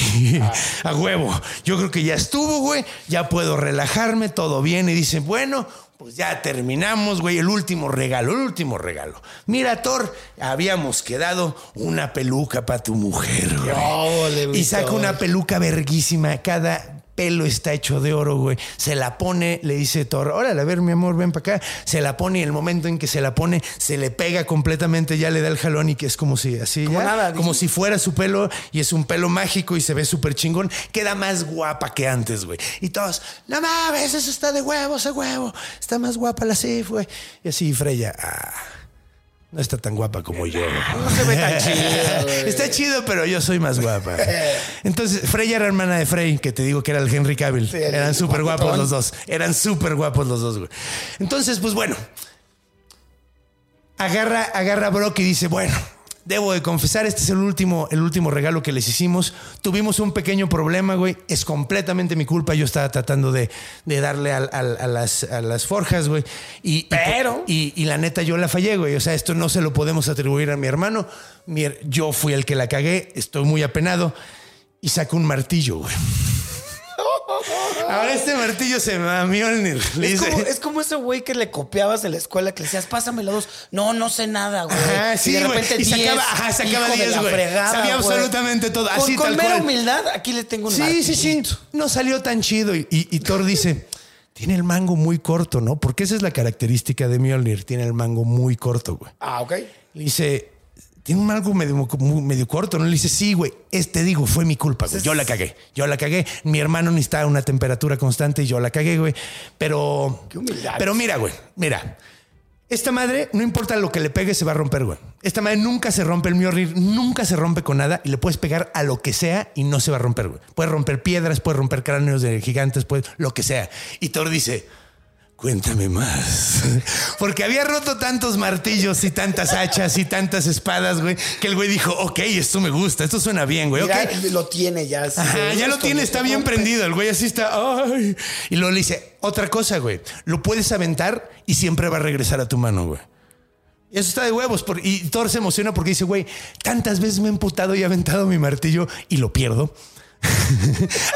A huevo. Yo creo que ya estuvo, güey. Ya puedo relajarme, todo bien. Y dice, bueno, pues ya terminamos, güey. El último regalo, el último regalo. Mira, Thor, habíamos quedado una peluca para tu mujer, güey. Y saca una peluca verguísima. Cada pelo está hecho de oro, güey. Se la pone, le dice Thor, órale, a ver, mi amor, ven para acá. Se la pone y el momento en que se la pone, se le pega completamente, ya le da el jalón y que es como si así,
Como
ya,
nada,
como si fuera su pelo y es un pelo mágico y se ve súper chingón. Queda más guapa que antes, güey. Y todos, no mames, eso está de huevos, a huevo. Está más guapa la Sif, güey. Y así Freya, ah, no está tan guapa como yo.
No se ve tan chido.
Está chido, pero yo soy más guapa. Entonces, Freya era hermana de Frey, que te digo que era el Henry Cavill.
Sí, el
Eran súper guapos los dos. Eran súper guapos los dos, güey. Entonces, pues bueno. Agarra, agarra a Brock y dice, bueno, debo de confesar, este es el último, el último regalo que les hicimos. Tuvimos un pequeño problema, güey. Es completamente mi culpa. Yo estaba tratando de, de darle al- al- a, las, a las forjas, güey. Y,
Pero-
y, y la neta, yo la fallé, güey. O sea, esto no se lo podemos atribuir a mi hermano. Mi yo fui el que la cagué. Estoy muy apenado. Y saco un martillo, güey. Ahora este martillo se me Mjolnir. Le
Es como, es como ese güey que le copiabas en la escuela que le decías, pásame la dos. No, no sé nada, güey.
Ajá,
Y
sí,
de
güey.
repente
Y
10.
sacaba- ajá, sacaba
hijo de
10,
la
güey.
fregada,
Sabía
güey.
absolutamente todo,
Con,
así,
con
tal
mera
cual.
humildad, aquí le tengo un
Sí, sí, sí.
martillito.
No salió tan chido. Y, y- y Thor dice, tiene el mango muy corto, ¿no? Porque esa es la característica de Mjolnir. Tiene el mango muy corto, güey.
Ah, ok.
Dice, tiene un mango medio, medio corto, ¿no? Le dice, sí, güey, este digo, fue mi culpa, güey. Yo la cagué. Yo la cagué. Mi hermano necesitaba una temperatura constante y yo la cagué, güey. Pero...
Qué.
Pero mira, güey, mira. Esta madre, no importa lo que le pegue, se va a romper, güey. Esta madre nunca se rompe el Mjolnir, nunca se rompe con nada y le puedes pegar a lo que sea y no se va a romper, güey. Puedes romper piedras, puedes romper cráneos de gigantes, puedes lo que sea. Y Thor dice, cuéntame más. Porque había roto tantos martillos y tantas hachas y tantas espadas, güey, que el güey dijo, ok, esto me gusta, esto suena bien, güey, ok.
Mira, lo tiene ya.
Ajá, ya lo tiene, está bien
rompe.
prendido. El güey así está. Ay. Y luego le dice, otra cosa, güey. Lo puedes aventar y siempre va a regresar a tu mano, güey. Y Eso está de huevos. por- y Thor se emociona porque dice, güey, tantas veces me he emputado y he aventado mi martillo y lo pierdo.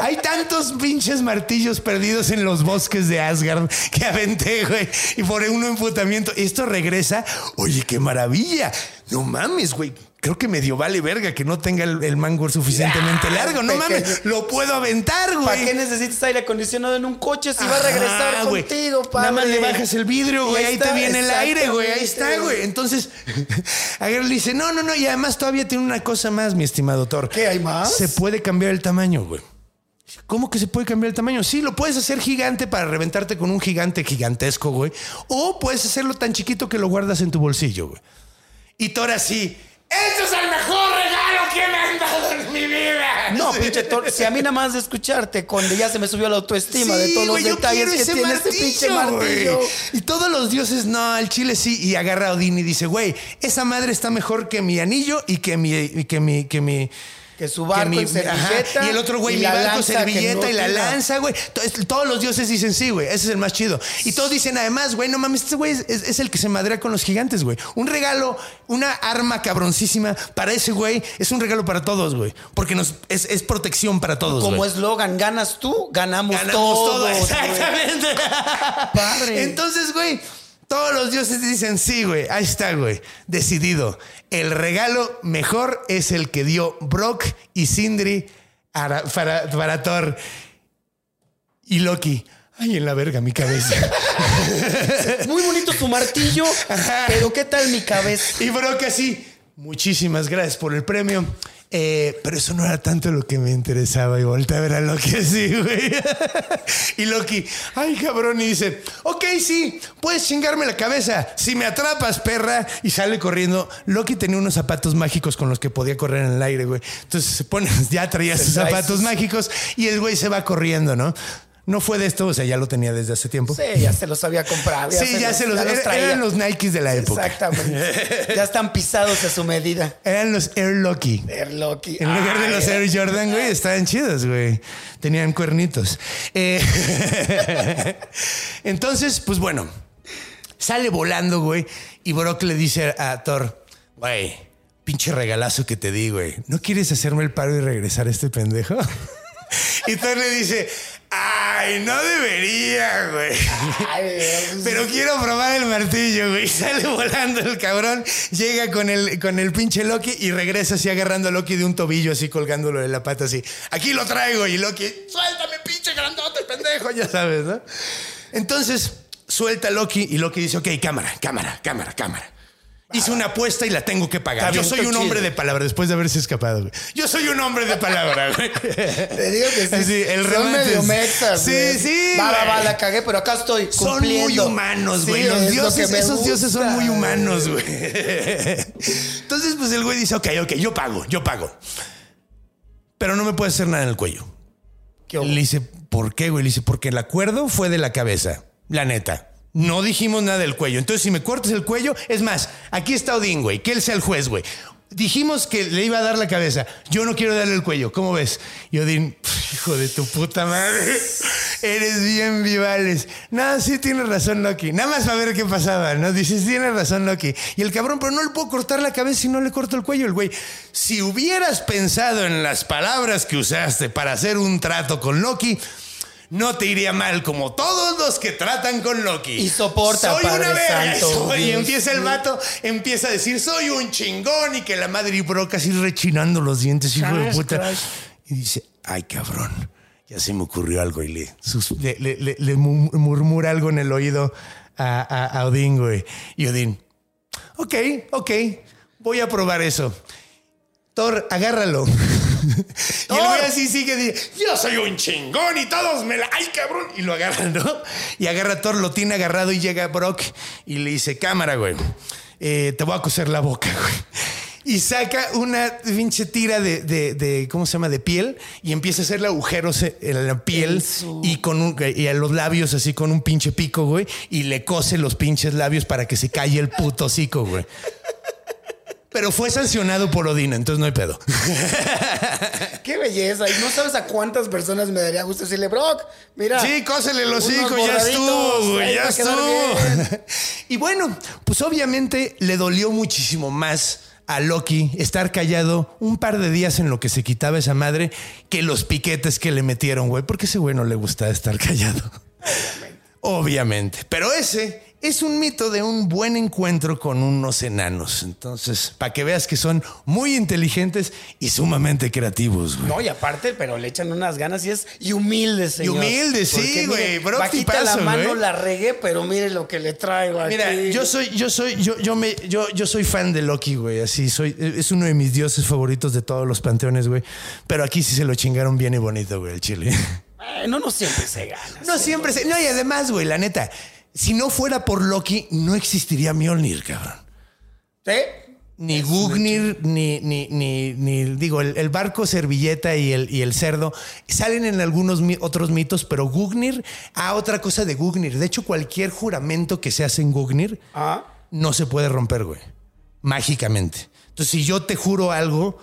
Hay tantos pinches martillos perdidos en los bosques de Asgard que aventé, güey. Y por un emputamiento. Esto regresa. Oye, qué maravilla. No mames, güey. Creo que medio vale verga que no tenga el, el mango suficientemente
Ya,
largo. No
pequeño.
mames, lo puedo aventar, güey.
¿Para qué necesitas aire acondicionado en un coche si va a regresar
Ajá, güey.
contigo, padre?
Nada más le bajas el vidrio, güey.
ahí
te viene el aire, güey. Ahí está, güey. Entonces, Aguirre le dice, no, no, no. Y además todavía tiene una cosa más, mi estimado Thor.
¿Qué, hay más?
Se puede cambiar el tamaño, güey. ¿Cómo que se puede cambiar el tamaño? Sí, lo puedes hacer gigante para reventarte con un gigante gigantesco, güey. O puedes hacerlo tan chiquito que lo guardas en tu bolsillo, güey. Y Thor así, ¡Esto es el mejor regalo que me han dado en mi vida!
No, pinche Thor, si a mí nada más de escucharte, cuando ya se me subió la autoestima de todos los detalles que
ese
tiene este pinche martillo.
Y todos los dioses, no, al chile sí. Y agarra a Odín y dice, güey, esa madre está mejor que mi anillo y que mi, y que mi, que mi.
Que su barco
mi-
en servilleta
ajá, y el otro güey, mi barco servilleta
no
y la
tira.
lanza, güey. Todos los dioses dicen sí, güey. Ese es el más chido. Y todos dicen además, güey, no mames, este güey es, el que se madrea con los gigantes, güey. Un regalo, una arma cabroncísima para ese güey es un regalo para todos, güey. Porque nos, es, es protección para todos,
Como eslogan, ganas tú, ganamos,
Ganamos
todos.
todo.
güey.
Exactamente.
Padre.
Entonces, güey, todos los dioses dicen sí, güey. Ahí está, güey. Decidido. El regalo mejor es el que dio Brock y Sindri ara- para, para Thor. Y Loki. Ay, en la verga, mi cabeza.
Muy bonito tu martillo, pero ¿qué tal mi cabeza?
y Brock así. Muchísimas gracias por el premio. Eh, pero eso no era tanto lo que me interesaba. Y voltea a ver a Loki así, güey. y Loki, ay, cabrón. Y dice, ok, sí, puedes chingarme la cabeza. Si me atrapas, perra. Y sale corriendo. Loki tenía unos zapatos mágicos con los que podía correr en el aire, güey. Entonces se pone, ya traía sus zapatos mágicos y el güey se va corriendo, ¿no? No fue de esto, o sea, ya lo tenía desde hace tiempo.
Sí, ya se los había comprado.
Sí, ya se los, era-
traía.
eran los Nikes de la época.
Exactamente. Ya están pisados a su medida.
Eran los Air Loki.
Air Loki.
En lugar de los Air Jordan, güey, estaban chidos, güey. Tenían cuernitos. Eh, Entonces, pues bueno, sale volando, güey, y Brock le dice a Thor, güey, pinche regalazo que te di, güey. ¿No quieres hacerme el paro y regresar a este pendejo? Y Thor le dice, ay, no debería, güey.
ay.
Pero quiero probar el martillo, güey. Sale volando el cabrón, llega con el, con el pinche Loki y regresa así agarrando a Loki de un tobillo, así colgándolo de la pata, así. Aquí lo traigo. Y Loki, suéltame, pinche grandote, pendejo, ya sabes, ¿no? Entonces, suelta a Loki y Loki dice, ok, cámara, cámara, cámara, cámara. Hice una apuesta y la tengo que pagar. Yo soy un hombre de palabra después de haberse escapado, güey. Yo soy un hombre de palabra, güey.
Te digo que sí.
Así, el
Son medio mexas,
Sí,
güey.
sí,
Va, va, va, la cagué, pero acá estoy
Son muy humanos,
Sí,
güey. Los
es lo
dioses, esos dioses son muy humanos, güey. Entonces, pues el güey dice, ok, ok, yo pago, yo pago. Pero no me puede hacer nada en el cuello.
¿Qué?
Le dice, ¿por qué, güey? Le dice, porque el acuerdo fue de la cabeza. La neta. No dijimos nada del cuello. Entonces, si me cortas el cuello, es más, aquí está Odín, güey. Que él sea el juez, güey. Dijimos que le iba a dar la cabeza. Yo no quiero darle el cuello. ¿Cómo ves? Y Odín, hijo de tu puta madre. Eres bien vivales. No, sí tienes razón, Loki. Nada más para ver qué pasaba, ¿no? Dices, tienes razón, Loki. Y el cabrón, pero no le puedo cortar la cabeza si no le corto el cuello. El güey, si hubieras pensado en las palabras que usaste para hacer un trato con Loki, no te iría mal como todos los que tratan con Loki.
Y soporta,
Soy
Padre
una verga.
Santo.
Soy- Y empieza el vato, empieza a decir, soy un chingón y que la madre y Brock así rechinando los dientes, hijo de puta.
crash.
Y dice, ay cabrón, ya se me ocurrió algo y le, sus- le, le- le- le mu- murmura algo en el oído a, a- a Odín, güey. Y Odín, ok, ok, voy a probar eso. Thor, agárralo. Y el güey así sigue, di- yo soy un chingón y todos me la... ¡Ay, cabrón! Y lo agarran, ¿no? Y agarra a Thor, lo tiene agarrado y llega Brock y le dice, cámara, güey, eh, te voy a coser la boca, güey. Y saca una pinche tira de, de- de- ¿cómo se llama? De piel y empieza a hacerle agujeros en la piel y con un, y a los labios así con un pinche pico, güey. Y le cose los pinches labios para que se calle el puto hocico, güey. Pero fue sancionado por Odín, entonces no hay pedo.
Qué belleza. Y no sabes a cuántas personas me daría gusto decirle, Brock, mira.
Sí, cósele el
unos
hocico, ya estuvo, güey, ya estuvo. Y bueno, pues obviamente le dolió muchísimo más a Loki estar callado un par de días en lo que se quitaba esa madre que los piquetes que le metieron, güey, porque ese güey no le gustaba estar callado. Obviamente. Pero ese es un mito de un buen encuentro con unos enanos. Entonces, para que veas que son muy inteligentes y sumamente creativos, güey.
No, y aparte, pero le echan unas ganas y es y humilde, señor.
humilde, sí,
Porque,
güey,
bajita la mano
güey.
la regué, pero mire lo que le traigo aquí.
Mira, yo soy, yo soy, yo, yo me, yo, yo soy fan de Loki, güey. Así soy, es uno de mis dioses favoritos de todos los panteones, güey. Pero aquí sí se lo chingaron bien y bonito, güey, el chile.
Ay, no, no siempre se gana.
No siempre se. No, y además, güey, la neta, si no fuera por Loki, no existiría Mjolnir, cabrón.
¿Sí?
ni Gugnir, ni, ni, ni, ni- digo, el, el barco servilleta y el, y el cerdo salen en algunos mi- otros mitos, pero Gugnir, ah, otra cosa de Gugnir. De hecho, cualquier juramento que se hace en Gugnir
Ah,
no se puede romper, güey. Mágicamente. Entonces, si yo te juro algo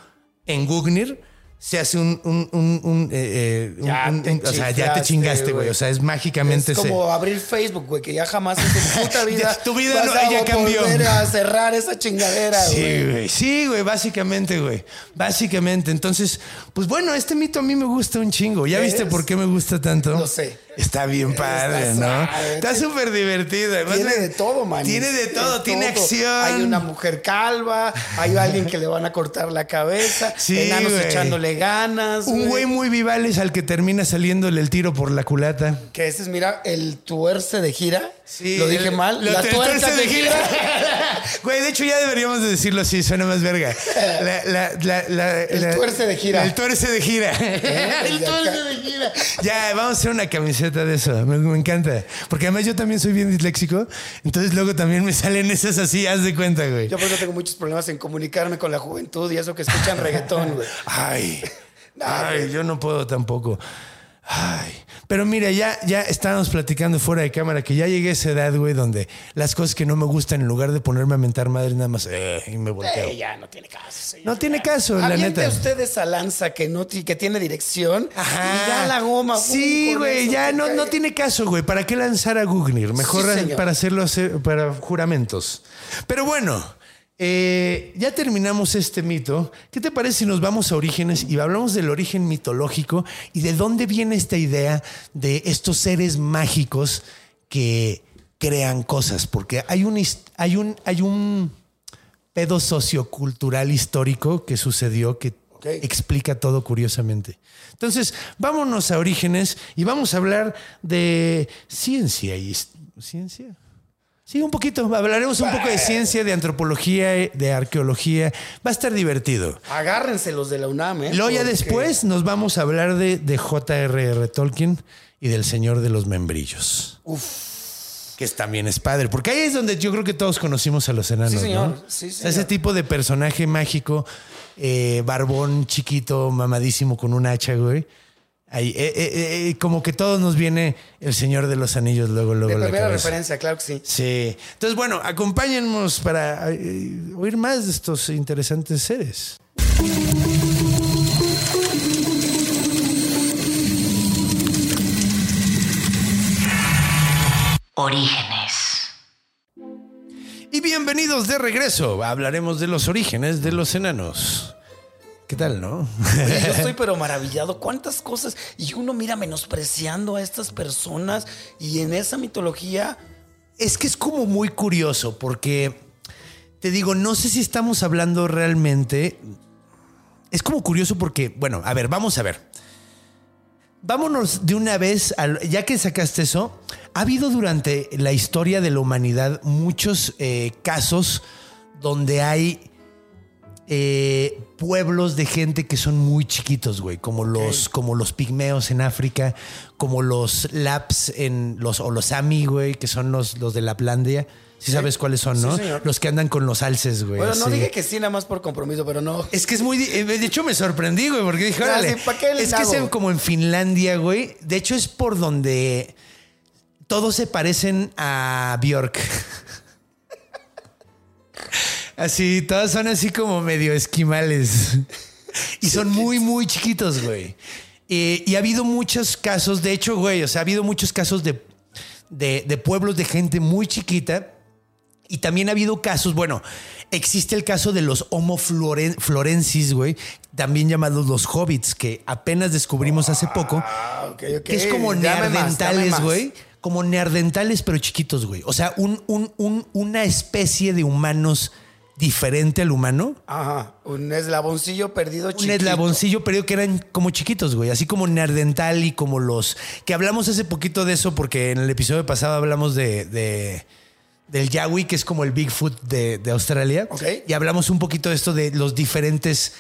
en Gugnir, se hace un. un, un, un, eh, eh, o sea, ya te chingaste, güey. O sea, es mágicamente
es
se-
como abrir Facebook, güey, que ya jamás en tu puta vida,
tu vida
vas
no-
a
ya cambió.
a cerrar esa chingadera, güey.
Sí, güey. Sí, güey, básicamente, güey. Básicamente. Entonces, pues bueno, este mito a mí me gusta un chingo. ¿Ya viste por qué me gusta tanto?
Lo sé.
Está bien padre,
Está
¿no? Está súper divertido. Además,
Tiene de todo, man.
Tiene de todo, tiene acción.
Hay una mujer calva, hay alguien que le van a cortar la cabeza,
Sí,
enanos echándole ganas.
Un güey muy vivales al que termina saliéndole el tiro por la culata.
Que ese es, mira, el tuerce de gira.
Sí,
Lo dije
el-
mal.
lo
la
tuerce
de gira.
Güey, de hecho ya deberíamos de decirlo así, suena más verga. La- la- la- la-
El tuerce de gira.
El tuerce de gira. el
Desde
tuerce de gira. Ya, vamos a hacer una camiseta de eso. Me, me encanta. Porque además yo también soy bien disléxico. Entonces luego también me salen esas así, haz de cuenta, güey.
Yo por eso tengo muchos problemas en comunicarme con la juventud y eso que escuchan reggaetón, güey.
Ay, ay, yo no puedo tampoco. Ay, pero mira, ya, ya estábamos platicando fuera de cámara que ya llegué a esa edad, güey, donde las cosas que no me gustan, en lugar de ponerme a mentar madre, nada más, eh, y me volteo.
Eh, ya no tiene caso. señor.
No tiene caso, la neta.
usted esa lanza que no que tiene dirección
Ajá.
y ya la goma. pum,
Sí, güey, ya no,
cae.
no tiene caso, güey. ¿Para qué lanzar a Gugnir? Mejor
Sí,
para hacerlo hacer- para juramentos. Pero bueno, eh, ya terminamos este mito. ¿Qué te parece si nos vamos a orígenes y hablamos del origen mitológico y de dónde viene esta idea de estos seres mágicos que crean cosas? Porque hay un, hay un, hay un pedo sociocultural histórico que sucedió que explica todo curiosamente. Entonces, vámonos a orígenes y vamos a hablar de ciencia y ciencia. Sí, un poquito. Hablaremos un poco de ciencia, de antropología, de arqueología. Va a estar divertido.
Agárrense los de la UNAM, ¿eh?
Luego ya
Porque-
después nos vamos a hablar de, de J.R.R. Tolkien y del Señor de los Membrillos. Que es- también es padre. Porque ahí es donde yo creo que todos conocimos a los enanos.
Sí, señor.
¿no?
Sí, señor.
Ese tipo de personaje mágico, eh, barbón, chiquito, mamadísimo con un hacha, güey. Ahí, eh, eh, eh, como que todos nos viene el Señor de los Anillos luego, luego
De
a la
primera
cabeza.
referencia, claro que sí.
Sí. Entonces, bueno, acompáñennos para eh, oír más de estos interesantes seres.
Orígenes.
Y bienvenidos de regreso. Hablaremos de los orígenes de los enanos. ¿Qué tal, no?
Oye, yo estoy pero maravillado. ¿Cuántas cosas? Y uno mira menospreciando a estas personas y en esa mitología.
Es que es como muy curioso porque te digo, no sé si estamos hablando realmente. Es como curioso porque, bueno, a ver, vamos a ver. Vámonos de una vez, al- ya que sacaste eso, ha habido durante la historia de la humanidad muchos eh, casos donde hay eh, pueblos de gente que son muy chiquitos, güey, como los, como los pigmeos en África, como los laps en los, o los ami, güey, que son los, los de Laplandia. Sí sabes cuáles son, ¿no? los que andan con los alces, güey.
Bueno, no dije que sí, nada más por compromiso, pero no.
Es que es muy. eh, De hecho, me sorprendí, güey, porque dije,
Ah,
órale.
sí, ¿pa' qué le
es que es como en Finlandia, güey. De hecho, es por donde todos se parecen a Bjork. Así, todos son así como medio esquimales. Y son muy, muy chiquitos, güey. Eh, y ha habido muchos casos, de hecho, güey, o sea, ha habido muchos casos de, de, de pueblos de gente muy chiquita. Y también ha habido casos, bueno, existe el caso de los Homo floren- florensis, güey, también llamados los hobbits, que apenas descubrimos hace poco,
Ah, ok, ok.
que es como
Dame más.
güey. Como neandertales, pero chiquitos, güey. O sea, un, un- un- una especie de humanos diferente al humano.
Ajá, un eslaboncillo perdido
Un
chiquito.
eslaboncillo, pero que eran como chiquitos, güey. Así como neandertal y como los. Que hablamos hace poquito de eso, porque en el episodio pasado hablamos de. de- del Yawi, que es como el Bigfoot de, de Australia.
Ok.
Y hablamos un poquito de esto de los diferentes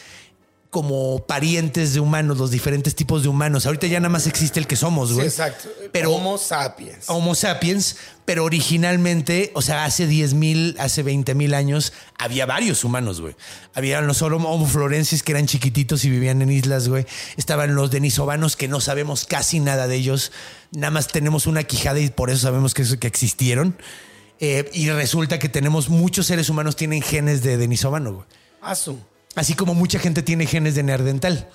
como parientes de humanos, los diferentes tipos de humanos. Ahorita ya nada más existe el que somos,
Sí,
güey.
exacto.
Pero
Homo sapiens.
Homo sapiens, pero originalmente, o sea, hace 10 mil, hace 20 mil años, había varios humanos, güey. Había los Homo Homo florensis que eran chiquititos y vivían en islas, güey. Estaban los denisovanos que no sabemos casi nada de ellos. Nada más tenemos una quijada y por eso sabemos que, que existieron. Eh, y resulta que tenemos muchos seres humanos tienen genes de denisovano, güey.
Asu.
Así como mucha gente tiene genes de neandertal.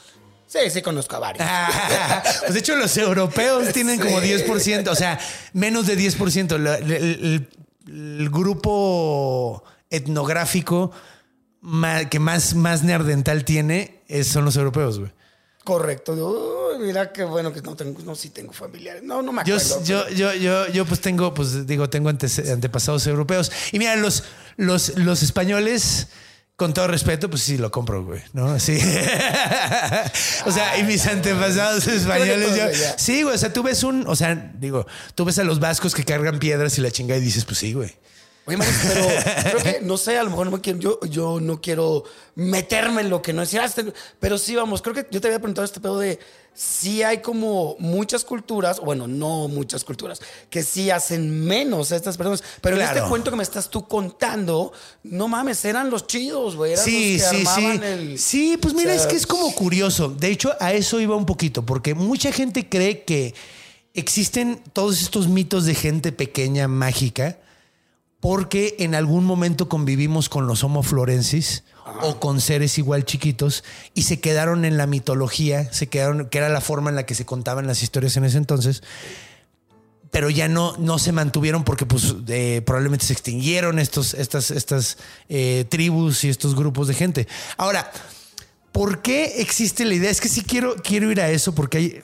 Sí, sí conozco a varios.
pues de hecho, los europeos tienen como 10%, o sea, menos de 10%. La- El, el- el grupo etnográfico que más, más neandertal tiene son los europeos, güey.
Correcto. Uy, mira qué bueno que no tengo, no, sí tengo familiares. No, no me
Yo,
acuerdo.
yo, yo, yo, yo pues tengo, pues digo, tengo antepasados europeos. Y mira, los, los, los españoles, con todo respeto, pues sí lo compro, güey, ¿no? Sí. o sea, y mis antepasados españoles, yo. Sí, güey, o sea, tú ves un, o sea, digo, tú ves a los vascos que cargan piedras y la chingada y dices, pues sí, güey.
Oye, Maris, pero creo que, no sé, a lo mejor no me quiero, yo, yo no quiero meterme en lo que no es. Pero sí, vamos, creo que yo te había preguntado este pedo de si hay como muchas culturas, bueno, no muchas culturas, que sí hacen menos a estas personas. Pero en este cuento que me estás tú contando, no mames, eran los chidos, güey. Eran
Sí,
los que
sí, sí.
armaban el-
Sí, pues mira,
o sea,
es que es como curioso. De hecho, a eso iba un poquito, porque mucha gente cree que existen todos estos mitos de gente pequeña, mágica, porque en algún momento convivimos con los Homo florensis o con seres igual chiquitos y se quedaron en la mitología, se quedaron, que era la forma en la que se contaban las historias en ese entonces pero ya no, no se mantuvieron porque pues eh, probablemente se extinguieron estos, estas, estas eh, tribus y estos grupos de gente. Ahora, ¿por qué existe la idea? Es que sí quiero, quiero ir a eso porque hay...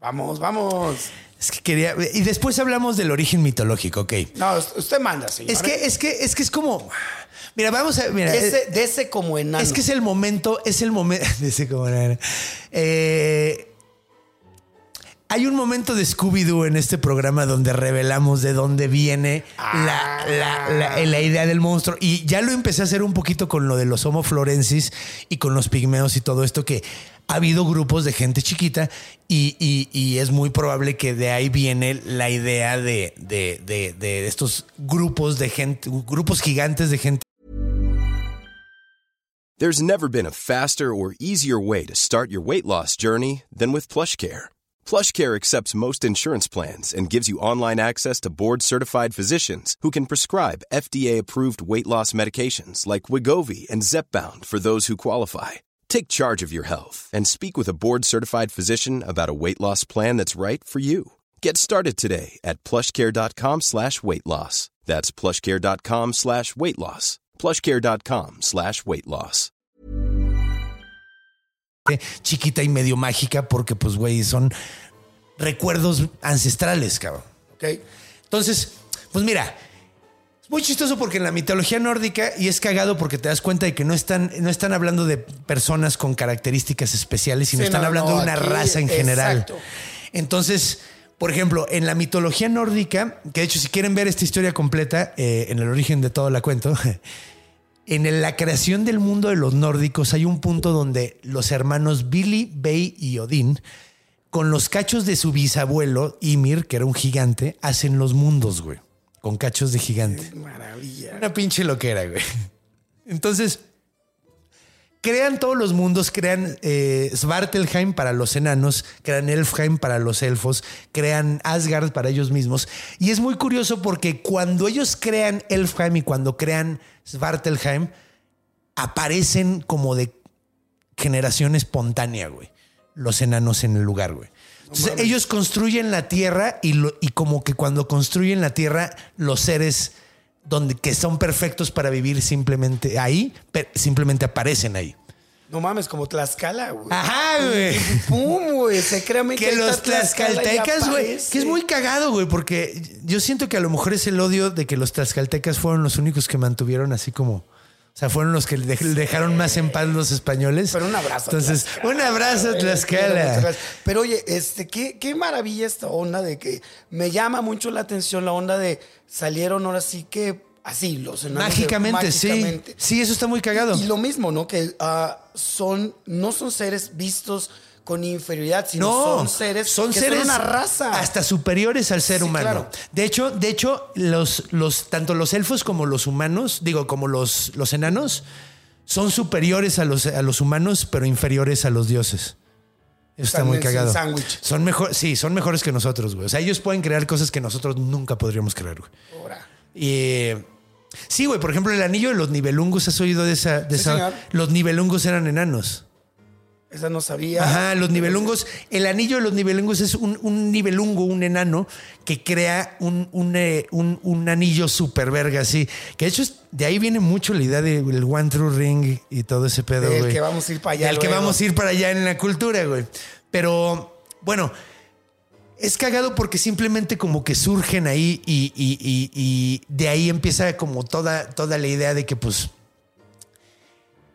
Vamos, vamos.
Es que quería... Y después hablamos del origen mitológico, ok.
No, usted manda, señor.
Es que, es que, es que es como... Mira, vamos a... Mira,
Ese,
eh,
de ese como enano.
es que es el momento, es el momento... Dice como... Eh, hay un momento de Scooby-Doo en este programa donde revelamos de dónde viene la, la- la- la idea del monstruo. Y ya lo empecé a hacer un poquito con lo de los Homo florensis y con los pigmeos y todo esto, que ha habido grupos de gente chiquita y, y- y es muy probable que de ahí viene la idea de, de- de- de estos grupos de gente, grupos gigantes de gente.
There's never been a faster or easier way to start your weight loss journey than with PlushCare. PlushCare accepts most insurance plans and gives you online access to board-certified physicians who can prescribe FDA-approved weight loss medications like Wigovi and Zepbound for those who qualify. Take charge of your health and speak with a board-certified physician about a weight loss plan that's right for you. Get started today at plushcare.com slash weight loss. That's plushcare.com slash weight loss. plushcare.com slash weight loss.
chiquita y medio mágica porque pues güey son recuerdos ancestrales, cabrón.
Ok.
Entonces, pues mira, es muy chistoso porque en la mitología nórdica y es cagado porque te das cuenta de que no están no están hablando de personas con características especiales, sino
Sí,
están
no,
hablando
no,
de una
aquí,
raza en general.
exacto.
Entonces, por ejemplo, en la mitología nórdica, que de hecho si quieren ver esta historia completa, eh, en el origen de todo la cuento, en la creación del mundo de los nórdicos hay un punto donde los hermanos Billy, Bay y Odín, con los cachos de su bisabuelo, Ymir, que era un gigante, hacen los mundos, güey. Con cachos de gigante.
Maravilla.
Una pinche loquera, güey. Entonces, crean todos los mundos, crean eh, Svartalheim para los enanos, crean Elfheim para los elfos, crean Asgard para ellos mismos. Y es muy curioso porque cuando ellos crean Elfheim y cuando crean Svartalheim, aparecen como de generación espontánea, güey. Los enanos en el lugar, güey. Entonces, ellos construyen la tierra y, lo- y como que cuando construyen la tierra, los seres donde, que son perfectos para vivir simplemente ahí, simplemente aparecen ahí.
No mames, como Tlaxcala, güey.
Ajá, güey.
Pum, güey. Secretamente.
Que los tlaxcaltecas, güey, que es muy cagado, güey, porque yo siento que a lo mejor es el odio de que los tlaxcaltecas fueron los únicos que mantuvieron así como, o sea, fueron los que le dej- dejaron más en paz los españoles.
Pero un abrazo.
Entonces, un abrazo a Tlaxcala.
Pero oye, este, qué, qué maravilla esta onda de que me llama mucho la atención la onda de salieron ahora sí que así, los enanos.
Mágicamente,
mágicamente.
sí. Sí, eso está muy cagado.
Y lo mismo, ¿no? Que ah, son, no son seres vistos con inferioridad, sino
No,
son seres
son
que
seres
son una raza.
hasta superiores al ser
Sí,
humano.
claro.
De hecho, de hecho, los, los, tanto los elfos como los humanos, digo, como los, los enanos, son superiores a los, a los humanos, pero inferiores a los dioses. Eso está muy cagado.
sándwich.
Son mejor, sí, son mejores que nosotros, güey. O sea, ellos pueden crear cosas que nosotros nunca podríamos crear, güey.
Ahora,
Y sí, güey, por ejemplo, el anillo de los nivelungos, ¿has oído de esa? De
Sí,
esa? Los nivelungos eran enanos.
Esa no sabía.
Ajá, los nivelungos. El anillo de los nivelungos es un, un nivelungo, un enano, que crea un, un, eh, un- un anillo super verga, así. Que de hecho, es- de ahí viene mucho la idea del One True Ring y todo ese pedo, güey.
que vamos a ir para allá
Del que vamos a ir para allá en la cultura, güey. Pero, bueno. Es cagado porque simplemente como que surgen ahí y, y- y- y de ahí empieza como toda, toda la idea de que pues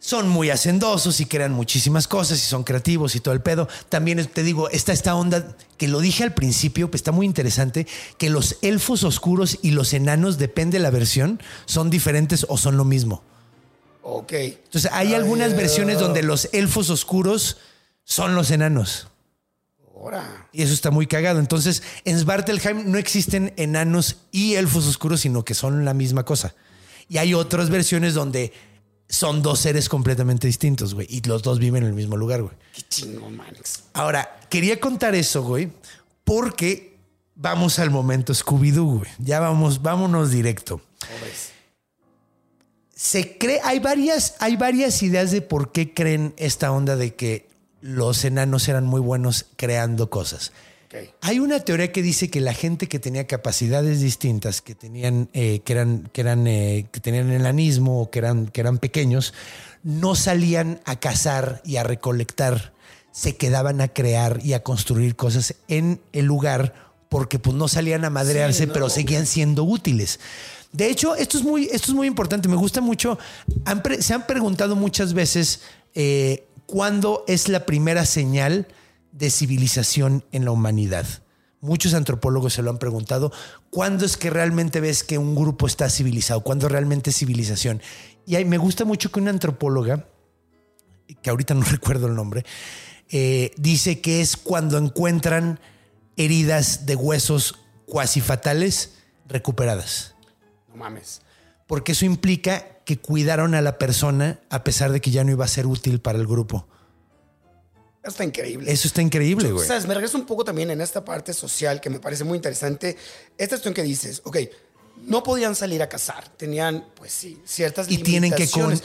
son muy hacendosos y crean muchísimas cosas y son creativos y todo el pedo. También te digo, está esta onda que lo dije al principio, pues está muy interesante, que los elfos oscuros y los enanos, depende de la versión, son diferentes o son lo mismo.
Ok.
Entonces hay algunas
Ay,
versiones donde los elfos oscuros son los enanos.
Ahora.
Y eso está muy cagado. Entonces, en Svartalheim no existen enanos y elfos oscuros, sino que son la misma cosa. Y hay otras versiones donde son dos seres completamente distintos, güey. Y los dos viven en el mismo lugar, güey.
Qué chingón, Manix.
Ahora, quería contar eso, güey, porque vamos al momento Scooby-Doo, güey. Ya vamos, vámonos directo.
Pobres.
Se cree, hay varias, hay varias ideas de por qué creen esta onda de que los enanos eran muy buenos creando cosas. Hay una teoría que dice que la gente que tenía capacidades distintas, que tenían, eh, que eran, que eran, eh, que tenían enanismo o que eran, que eran pequeños, no salían a cazar y a recolectar, se quedaban a crear y a construir cosas en el lugar porque pues no salían a madrearse,
Sí, no,
pero seguían siendo útiles. De hecho, esto es muy, esto es muy importante. Me gusta mucho. Han se han preguntado muchas veces eh, cuándo es la primera señal de civilización en la humanidad. Muchos antropólogos se lo han preguntado. ¿Cuándo es que realmente ves que un grupo está civilizado? ¿Cuándo realmente es civilización? Y ahí me gusta mucho que una antropóloga, que ahorita no recuerdo el nombre, eh, dice que es cuando encuentran heridas de huesos cuasi fatales recuperadas
No mames.
porque eso implica que cuidaron a la persona a pesar de que ya no iba a ser útil para el grupo.
Está increíble.
Eso está increíble, güey.
¿Sabes? Me regreso un poco también en esta parte social que me parece muy interesante. Esta cuestión que dices, ok, no podían salir a cazar. Tenían, pues sí, ciertas
Y tienen que con,
limitaciones.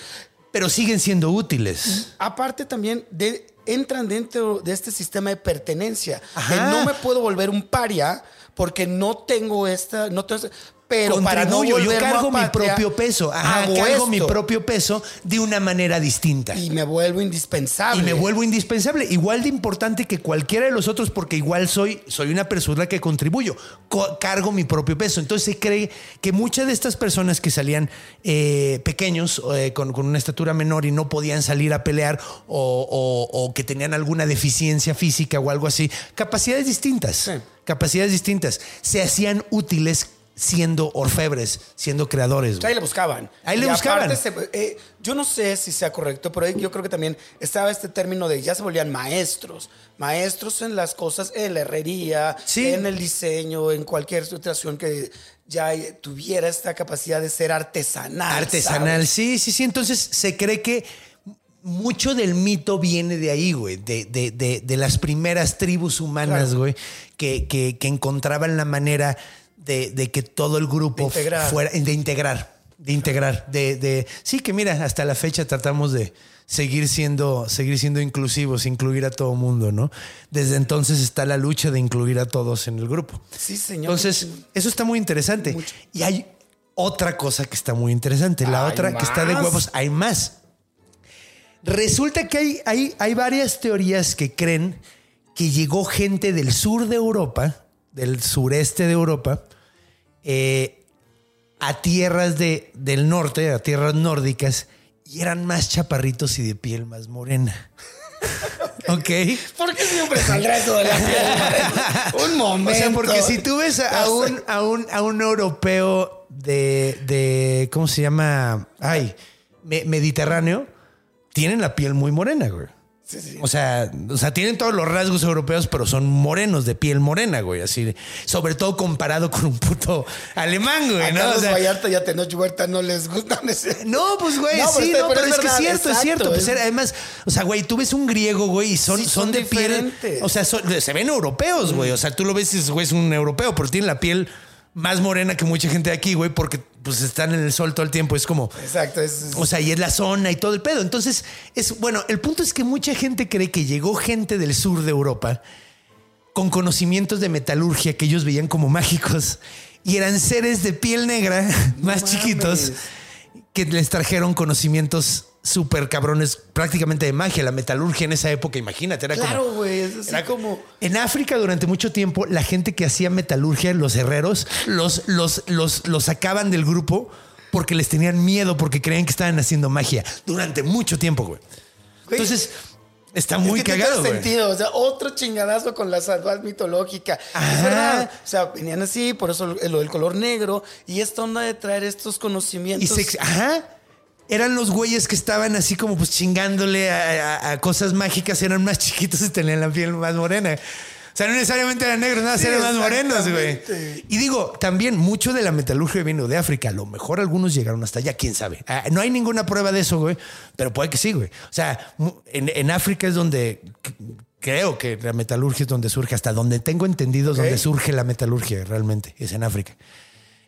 pero siguen siendo útiles.
Aparte también de, entran dentro de este sistema de pertenencia. Que no me puedo volver un paria porque no tengo esta, no tengo esta- pero para no
yo cargo mi propio peso. Ajá, cargo mi propio peso de una manera distinta.
y me vuelvo indispensable.
Y me vuelvo indispensable, igual de importante que cualquiera de los otros, porque igual soy, soy una persona que contribuyo, Co- cargo mi propio peso. Entonces se cree que muchas de estas personas que salían eh, pequeños, eh, con, con una estatura menor y no podían salir a pelear o, o- o que tenían alguna deficiencia física o algo así, capacidades distintas,
Sí.
capacidades distintas, se hacían útiles siendo orfebres, siendo creadores.
Ahí le buscaban.
Ahí le
Y
buscaban.
se- eh, yo no sé si sea correcto, pero yo creo que también estaba este término de ya se volvían maestros. Maestros en las cosas, en la herrería,
Sí.
en el diseño, en cualquier situación que ya tuviera esta capacidad de ser artesanal.
Artesanal,
¿sabes?
sí, sí, sí. Entonces se cree que mucho del mito viene de ahí, güey, de, de- de- de las primeras tribus humanas,
Claro.
güey, que, que- que encontraban la manera de, de que todo el grupo
De integrar.
fuera, de integrar, de integrar, de, de- sí, que mira, hasta la fecha tratamos de seguir siendo, seguir siendo inclusivos, incluir a todo mundo, ¿no? Desde entonces está la lucha de incluir a todos en el grupo.
Sí, señor.
Entonces, eso está muy interesante.
Mucho.
Y hay otra cosa que está muy interesante. La otra que está de huevos, hay más. Resulta que hay, hay, hay varias teorías que creen que llegó gente del sur de Europa, del sureste de Europa, eh, a tierras de, del norte, a tierras nórdicas, y eran más chaparritos y de piel más morena. ¿Ok?
¿Por qué siempre saldrá eso de la piel? Un momento.
O sea, porque si tú ves a, un, a, un, a un europeo de, de ¿cómo se llama? Ay, me- Mediterráneo, tienen la piel muy morena, güey. O sea, o sea, tienen todos los rasgos europeos, pero son morenos, de piel morena, güey. Así, sobre todo comparado con un puto alemán, güey,
A
¿no? O
Carlos
sea,
Vallarta y a Tenoch Huerta no les gusta.
no, pues güey,
No, pero
sí,
está-
no,
pero
pero,
es
es, que es cierto, es cierto. Pues
es-
era- además, o sea, güey, tú ves un griego, güey, y son,
Sí,
son,
son
de piel. O sea, son- se ven europeos, güey. O sea, tú lo ves y güey, es un europeo, pero tiene la piel más morena que mucha gente de aquí, güey, porque pues están en el sol todo el tiempo. Es como.
Exacto, es,
O sea, y es la zona y todo el pedo. Entonces, es bueno, el punto es que mucha gente cree que llegó gente del sur de Europa con conocimientos de metalurgia que ellos veían como mágicos y eran seres de piel negra más
mames.
chiquitos que les trajeron conocimientos súper cabrones prácticamente de magia. La metalurgia en esa época, imagínate, era como...
Claro, güey, es
Era
como...
En África durante mucho tiempo la gente que hacía metalurgia, los herreros, los, los, los, los sacaban del grupo porque les tenían miedo, porque creían que estaban haciendo magia durante mucho tiempo, güey. Entonces, está
Es
muy
que tiene
cagado, güey.
sentido, o sea, otro chingadazo con la salud mitológica.
Ajá.
Es verdad. O sea, venían así, por eso lo del color negro y esta onda de traer estos
Y
conocimientos.
se, ajá. Eran los güeyes que estaban así como pues chingándole a, a- a cosas mágicas, eran más chiquitos y tenían la piel más morena. O sea, no necesariamente eran negros, nada,
Sí,
eran más morenos, güey. Y digo, también mucho de la metalurgia vino de África. A lo mejor algunos llegaron hasta allá, quién sabe. Ah, no hay ninguna prueba de eso, güey. Pero puede que sí, güey. O sea, en, en África es donde creo que la metalurgia es donde surge, hasta donde tengo entendido es donde surge la metalurgia realmente, es en África.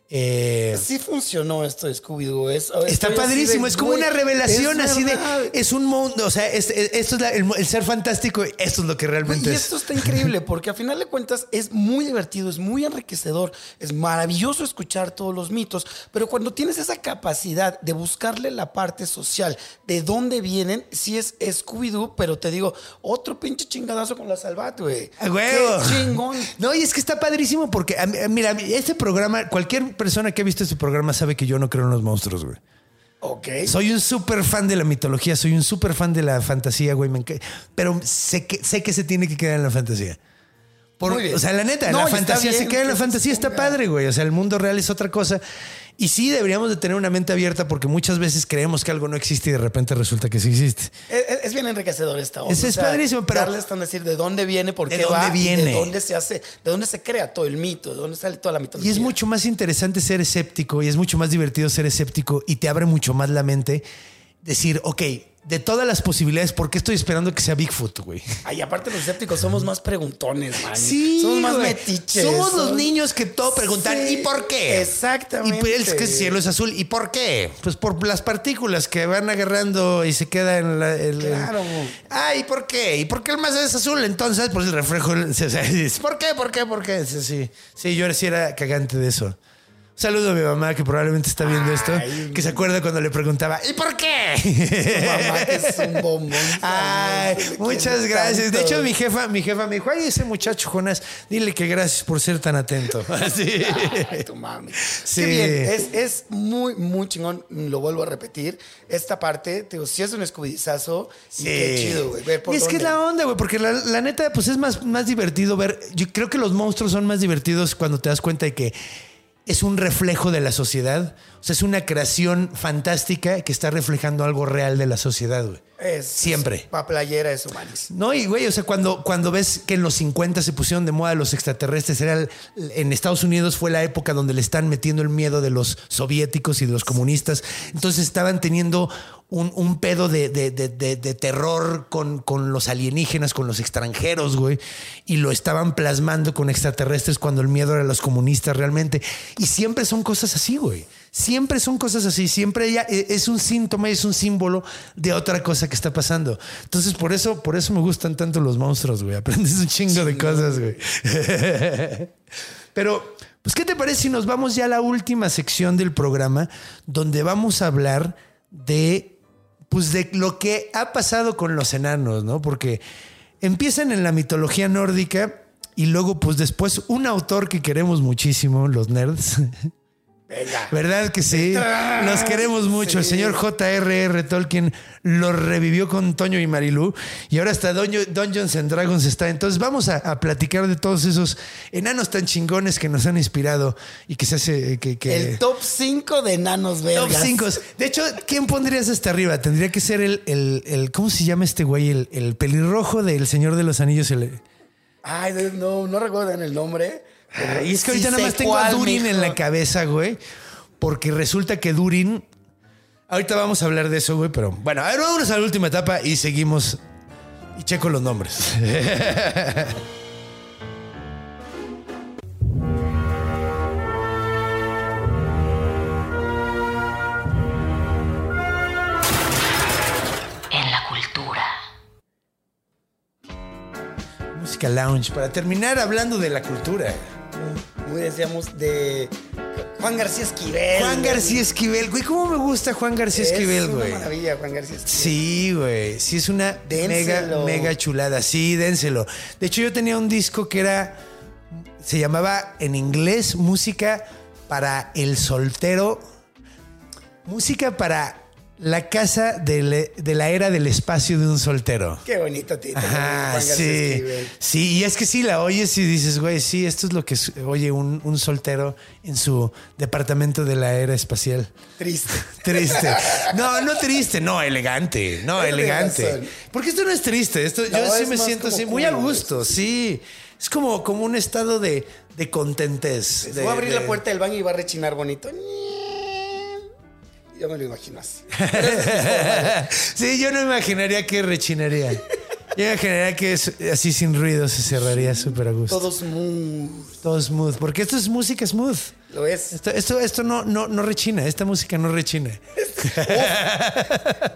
Eh,
Sí funcionó esto de Scooby-Doo. es-
Está padrísimo,
de,
es como una revelación así
verdad.
de es un mundo, o sea, es- es- esto es la- el, el ser fantástico, esto es lo que realmente
Y
es.
esto está increíble porque a final de cuentas es muy divertido, es muy enriquecedor, es maravilloso escuchar todos los mitos, pero cuando tienes esa capacidad de buscarle la parte social, de dónde vienen, sí es Scooby-Doo, pero te digo, otro pinche chingadazo con la salvat, güey.
¡A huevo!
¡Qué chingón!
No, y es que está padrísimo porque, mira, este programa, cualquier persona que ha visto este programa sabe que yo no creo en los monstruos, güey.
Ok.
Soy un súper fan de la mitología, soy un súper fan de la fantasía, güey. me Pero sé que, sé que se tiene que quedar en la fantasía. Por- o sea, la neta,
No,
la fantasía se queda en la fantasía, está padre, güey. O sea, el mundo real es otra cosa. Y sí deberíamos de tener una mente abierta porque muchas veces creemos que algo no existe y de repente resulta que sí existe.
Es, es- es bien enriquecedor esta onda.
Ese es padrísimo, pero-
Darles tan decir de dónde viene, por
¿De
qué
dónde
va, y
viene?
de dónde se hace, de dónde se crea todo el mito, de dónde sale toda la
Y
mitología.
es mucho más interesante ser escéptico y es mucho más divertido ser escéptico y te abre mucho más la mente decir, ok, de todas las posibilidades, ¿por qué estoy esperando que sea Bigfoot, güey?
Ay, aparte los escépticos somos más preguntones, man.
Sí,
Somos más
güey.
metiches.
Somos los niños que todo preguntan,
Sí,
¿y por qué?
Exactamente.
Y es que el cielo es azul. ¿Y por qué? Pues por las partículas que van agarrando y se queda en la. el-
Claro.
Ah, ¿y por qué? ¿Y por qué el más es azul? Entonces, pues el reflejo. ¿Por qué? ¿Por qué? ¿Por qué? Sí, sí. Sí, yo sí era cagante de eso. Saludo a mi mamá que probablemente está viendo esto,
Ay.
que se acuerda cuando le preguntaba, ¿y por qué?
Tu mamá que es un bombón.
Ay, muchas gracias. De hecho, mi jefa, mi jefa me dijo, ay, ese muchacho Jonás, dile que gracias por ser tan atento. Así.
Ay, tu mami.
Sí.
Qué bien. Es, es muy, muy chingón. Lo vuelvo a repetir. Esta parte, te digo, sí es un escudizazo. Y qué chido, güey. Ver por
Y es que es la onda, güey, porque la, la neta, pues es más, más divertido ver. Yo creo que los monstruos son más divertidos cuando te das cuenta de que es un reflejo de la sociedad. O sea, es una creación fantástica que está reflejando algo real de la sociedad, güey.
Es,
Siempre.
Pa' playera es humanis.
No, y güey, o sea, cuando, cuando ves que en los 50 se pusieron de moda los extraterrestres, era el- en Estados Unidos fue la época donde le están metiendo el miedo de los soviéticos y de los comunistas. Entonces estaban teniendo un, un pedo de, de- de- de- de terror con, con los alienígenas, con los extranjeros, güey. Y lo estaban plasmando con extraterrestres cuando el miedo era los comunistas realmente. Y siempre son cosas así, güey. Siempre son cosas así, siempre ella eh, es un síntoma, es un símbolo de otra cosa que está pasando. Entonces, por eso, por eso me gustan tanto los monstruos, güey. Aprendes un chingo de cosas, güey. Pero, pues, ¿qué te parece si nos vamos ya a la última sección del programa, donde vamos a hablar de, pues, de lo que ha pasado con los enanos, ¿no? Porque empiezan en la mitología nórdica y luego, pues, después un autor que queremos muchísimo, los nerds.
Venga.
¿Verdad que sí? Los queremos mucho. El señor J.R.R. Tolkien lo revivió con Toño y Marilú y ahora hasta Dungeons and Dragons está. Entonces vamos a, a platicar de todos esos enanos tan chingones que nos han inspirado y que se hace que, que-
El top 5 de enanos
Top
vergas.
5. De hecho, ¿quién pondrías hasta arriba? Tendría que ser el, el, el- ¿cómo se llama este güey? El, el pelirrojo del Señor de los Anillos. el-
Ay, no, no recuerdan el nombre.
Y es que
sí
ahorita nada más tengo a Durin en la cabeza, güey. Porque resulta que Durin. Ahorita vamos a hablar de eso, güey. Pero bueno, a ver, vámonos a la última etapa y seguimos. Y checo los nombres.
En la cultura.
Música Lounge. Para terminar hablando de la cultura.
Muy decíamos de Juan García Esquivel.
Juan. García Esquivel. Güey, ¿cómo me gusta Juan García
Es
Esquivel,
una
güey?
maravilla, Juan García Esquivel.
Sí, güey. Sí, es una mega, mega chulada. Sí, dénselo. De hecho, yo tenía un disco que era. Se llamaba en inglés Música para el soltero. Música para la casa de la era del espacio de un soltero.
Qué bonito título.
Ajá, sí. Sí, y es que sí la oyes y dices, güey, sí, esto es lo que oye un, un soltero en su departamento de la era espacial.
Triste.
Triste. No, no triste, no, elegante. No, elegante. Porque esto no es triste. Esto,
No,
yo sí me siento así, muy a gusto, sí. Es como, como un estado de, de contentez. de-
Voy a abrir
de-
la puerta del baño y va a rechinar bonito. Yo me lo imagino así.
sí, yo no imaginaría que rechinaría. Yo imaginaría que es así sin ruido se cerraría súper a gusto.
Todos muy...
Todo smooth. Porque esto es música smooth.
¿Lo es?
Esto, esto, esto no, no, no rechina. Esta música no rechina.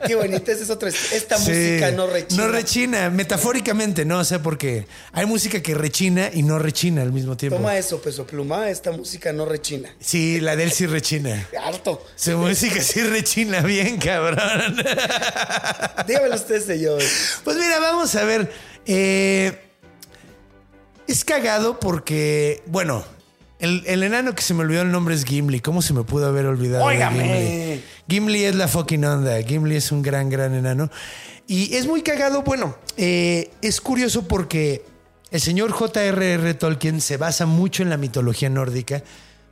Qué bonito. Ese es otro... est- Esta
Sí.
música no rechina.
No rechina, metafóricamente, no, o sea, porque hay música que rechina y no rechina al mismo tiempo.
Toma eso, peso pluma. Esta música no rechina.
Sí, la de él sí rechina.
Harto.
Su música sí rechina bien, cabrón.
Dígamelo usted, señor.
Pues mira, vamos a ver. eh, es cagado porque, bueno, el, el enano que se me olvidó el nombre es Gimli. ¿Cómo se me pudo haber olvidado? de
Óigame.
Gimli? Gimli es la fucking onda. Gimli es un gran, gran enano. Y es muy cagado. Bueno, eh, es curioso porque el señor J.R.R. Tolkien se basa mucho en la mitología nórdica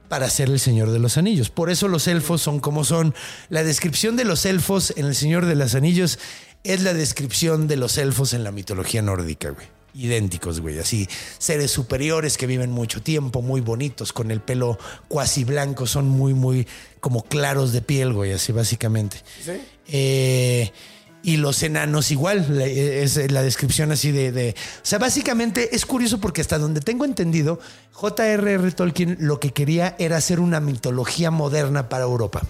para ser el Señor de los Anillos. Por eso los elfos son como son. La descripción de los elfos en el Señor de los Anillos es la descripción de los elfos en la mitología nórdica, güey. Idénticos, güey. Así, seres superiores que viven mucho tiempo, muy bonitos, con el pelo cuasi blanco, son muy, muy como claros de piel, güey, así básicamente.
¿Sí?
Eh, y los enanos igual, es la descripción así de, de- O sea, básicamente es curioso porque hasta donde tengo entendido, J.R.R. Tolkien lo que quería era hacer una mitología moderna para Europa.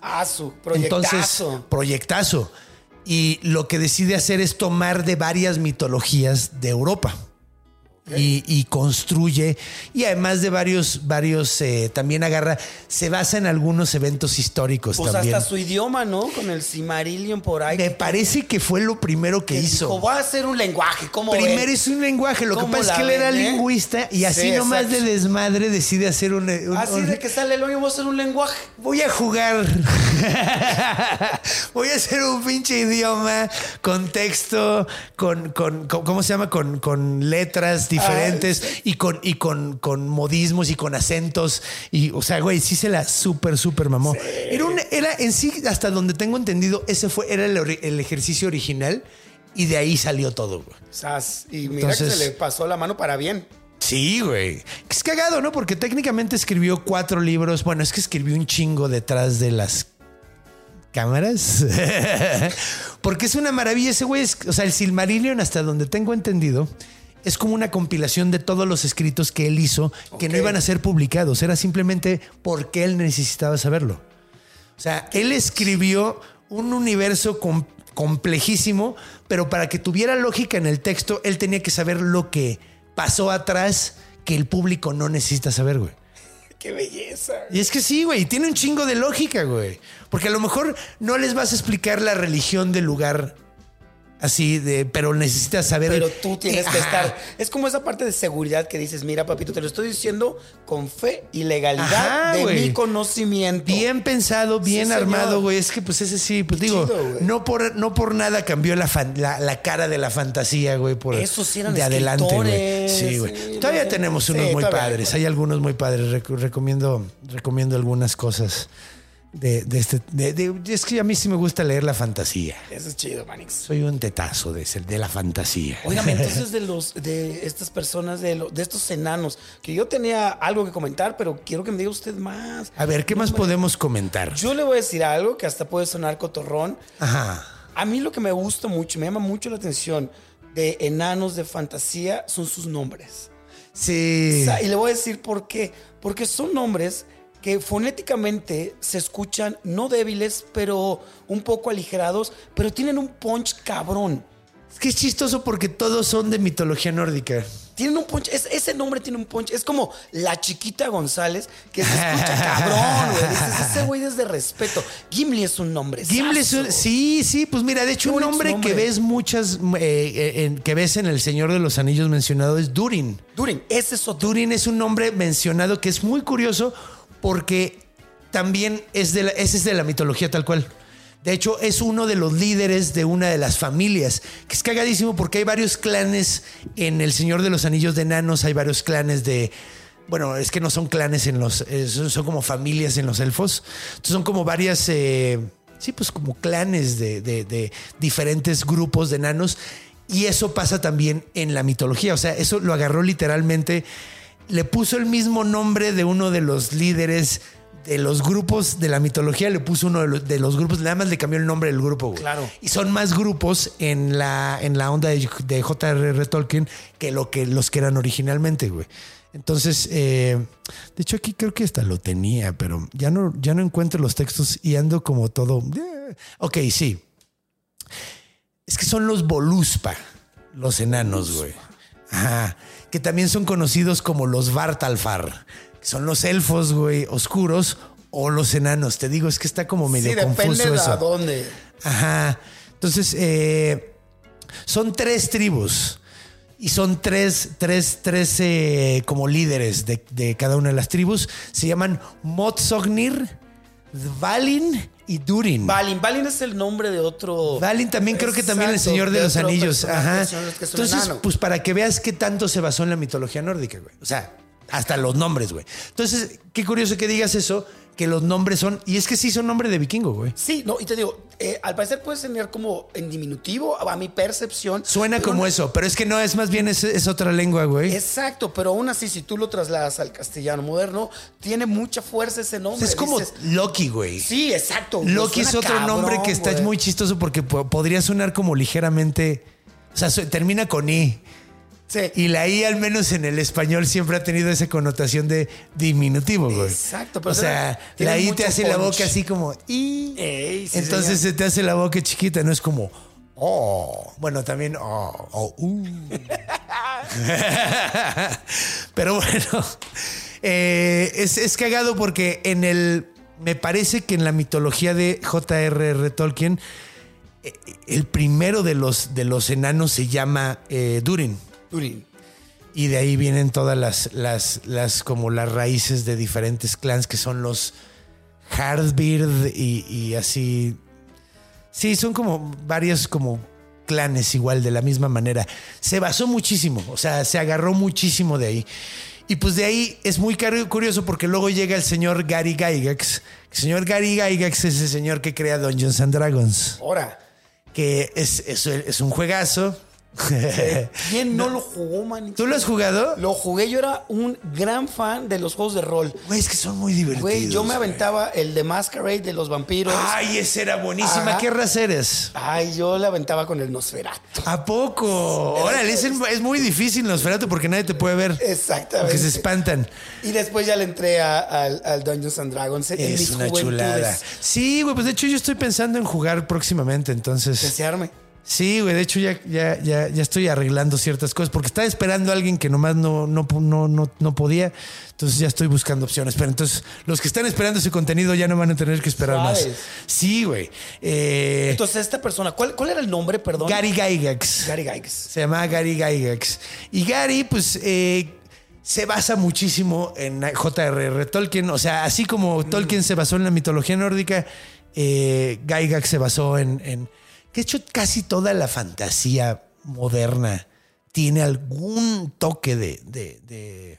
Ah, su proyectazo.
Entonces, proyectazo. Y lo que decide hacer es tomar de varias mitologías de Europa. Y, y construye, y además de varios, varios, eh, también agarra, se basa en algunos eventos históricos
pues
también.
hasta su idioma, ¿no? Con el Cimarillion por ahí.
Me parece que fue lo primero que
Que
hizo.
dijo, voy a hacer un lenguaje. ¿Cómo
Primero es un lenguaje, lo que
¿Cómo
pasa es que él era
eh?
lingüista y así
Sí,
nomás
exacto.
de desmadre decide hacer un... un-
Así
un-
de que sale el hoyo, voy a hacer un lenguaje.
Voy a jugar. Voy a hacer un pinche idioma con texto, con, con, con- ¿cómo se llama? Con, con letras diferentes y con, y con, con modismos y con acentos. Y, o sea, güey, sí se la súper, súper mamó. Era, un, era en sí, hasta donde tengo entendido, ese fue, era el, ejercicio original y de ahí salió todo, güey.
Sas. Y mira
Entonces-
que se le pasó la mano para bien.
Sí, güey. Es cagado, ¿no? Porque técnicamente escribió cuatro libros. Bueno, es que escribió un chingo detrás de las cámaras. Porque es una maravilla ese güey. es- o sea, el Silmarillion, hasta donde tengo entendido, es como una compilación de todos los escritos que él hizo que no iban a ser publicados. Era simplemente porque él necesitaba saberlo. O sea, él escribió un universo com- complejísimo, pero para que tuviera lógica en el texto, él tenía que saber lo que pasó atrás que el público no necesita saber, güey.
Qué belleza.
Y es que sí, güey, tiene un chingo de lógica, güey. Porque a lo mejor no les vas a explicar la religión del lugar Así de, pero necesitas saber.
Pero tú tienes que
ajá.
estar. Es como esa parte de seguridad que dices, mira, papito, te lo estoy diciendo con fe y legalidad
Ajá,
de mi conocimiento.
Bien pensado, bien
Sí,
armado, güey. Es que pues ese sí, pues digo,
chido,
no por no por nada cambió la, fan- la, la cara de la fantasía, güey, por
Esos sí eran
de adelante, güey. Sí, güey.
sí,
todavía tenemos
sí,
unos muy padres. Hay algunos muy padres. Reco- recomiendo recomiendo algunas cosas de, de este de- de- es que a mí sí me gusta leer la fantasía.
Eso es chido, Manix.
Soy un tetazo de, de la fantasía.
Óigame, entonces de los de estas personas, de, lo- de estos enanos, que yo tenía algo que comentar, pero quiero que me diga usted más.
A ver, ¿qué más podemos comentar?
Yo le voy a decir algo que hasta puede sonar cotorrón.
Ajá.
A mí lo que me gusta mucho, me llama mucho la atención de enanos de fantasía son sus nombres.
Sí.
O sea, y le voy a decir por qué. Porque son nombres que fonéticamente se escuchan no débiles, pero un poco aligerados, pero tienen un punch cabrón.
Es que es chistoso porque todos son de mitología nórdica.
Tienen un punch, es- ese nombre tiene un punch. Es como la chiquita González, que se escucha cabrón, güey. Dices, ese güey es de respeto. Gimli es un nombre.
Gimli es un- sí, sí, pues mira, de hecho
Qué
un nombre,
nombre.
que ves muchas, eh, eh, en- que ves en El Señor de los Anillos mencionado es Durin.
Durin, ese es otro.
Durin es un nombre mencionado que es muy curioso porque también es de la, ese es de la mitología tal cual. De hecho, es uno de los líderes de una de las familias, que es cagadísimo porque hay varios clanes en El Señor de los Anillos de Enanos, hay varios clanes de... Bueno, es que no son clanes en los... eh, son, como familias en los elfos. Entonces son como varias... eh, sí, pues como clanes de diferentes grupos de enanos. Y eso pasa también en la mitología. O sea, eso lo agarró literalmente le puso el mismo nombre de uno de los líderes de los grupos de la mitología, le puso uno de los, de los grupos, nada más le cambió el nombre del grupo, güey.
Claro.
Y son más grupos en la, en la onda de, de J.R.R. Tolkien que, lo que los que eran originalmente, güey. Entonces, eh, de hecho aquí creo que hasta lo tenía, pero ya no, ya no encuentro los textos y ando como todo. eh. Ok, sí. Es que son los Voluspa, los enanos, güey. Ajá. Que también son conocidos como los Vartalfar. que Son los elfos, güey, oscuros o los enanos. Te digo, es que está como medio
sí, depende
confuso
de a dónde.
Ajá. Entonces, eh, son tres tribus. Y son tres, tres, tres eh, como líderes de, de cada una de las tribus. Se llaman Motsognir, Dvalin y Durin.
Balin, Balin es el nombre de otro.
Valin también creo que también el
Exacto,
Señor de, los Anillos. Ajá.
los-
Entonces,
enano.
pues para que veas qué tanto se basó en la mitología nórdica, güey. O sea, hasta los nombres, güey. Entonces, qué curioso que digas eso, que los nombres son. Y es que sí son nombres de vikingo, güey.
Sí, no, y te digo, eh, al parecer puedes tener como en diminutivo, a mi percepción.
Suena como
no-
eso, pero es que no es más bien es, es otra lengua, güey.
Exacto, pero aún así, si tú lo trasladas al castellano moderno, tiene mucha fuerza ese nombre.
Es como
Dices,
Loki, güey.
sí, exacto.
Loki es
suena
otro
cabrón,
nombre que está
güey.
muy chistoso porque po- podría sonar como ligeramente. O sea, termina con I.
Sí.
Y la I, al menos en el español, siempre ha tenido esa connotación de diminutivo, güey.
Exacto, pero
O sea, la I te hace la boca así como I.
Ey, sí,
Entonces
señor.
se te hace la boca chiquita, no es como oh. Bueno, también oh, oh, uh. Pero bueno, eh, es, es cagado porque en el. Me parece que en la mitología de J.R.R. Tolkien, eh, el primero de los, de los enanos se llama eh, Durin. Y de ahí vienen todas las, las, las, como las raíces de diferentes clans que son los Hardbeard y, y así. Sí, son como varios como clanes igual de la misma manera. Se basó muchísimo, o sea, se agarró muchísimo de ahí. Y pues de ahí es muy curioso porque luego llega el señor Gary Gygax. El señor Gary Gygax es el señor que crea Dungeons and Dragons,
Ahora,
que es, es, es un juegazo.
¿Quién no, lo jugó, man?
¿Tú lo has jugado?
Lo jugué, yo era un gran fan de los juegos de rol.
Güey, es que son muy divertidos.
Güey, yo me
güey.
aventaba el de Masquerade de los vampiros.
Ay, esa era buenísima.
Ajá.
¿Qué raza eres?
Ay, yo le aventaba con el Nosferatu.
¿A poco? Órale, es, es muy difícil Nosferatu porque nadie te puede ver.
Exactamente.
Porque se espantan.
Y después ya le entré a- al, al Dungeons and Dragons en
Es
mis
una
juventudes.
chulada. Sí, güey, pues de hecho yo estoy pensando en jugar próximamente, entonces.
Desearme.
Sí, güey, de hecho ya, ya, ya, ya estoy arreglando ciertas cosas porque estaba esperando a alguien que nomás no, no, no, no, no podía. Entonces ya estoy buscando opciones. Pero entonces los que están esperando ese contenido ya no van a tener que esperar más. Sí, güey. Eh,
Entonces, esta persona, ¿cuál, cuál era el nombre, perdón?
Gary Gygax.
Gary Gygax.
Se llamaba Gary Gygax. Y Gary, pues, eh, se basa muchísimo en J.R.R. Tolkien. O sea, así como Tolkien se basó en la mitología nórdica, eh, Gygax se basó en, en- De hecho, casi toda la fantasía moderna tiene algún toque de, de, de-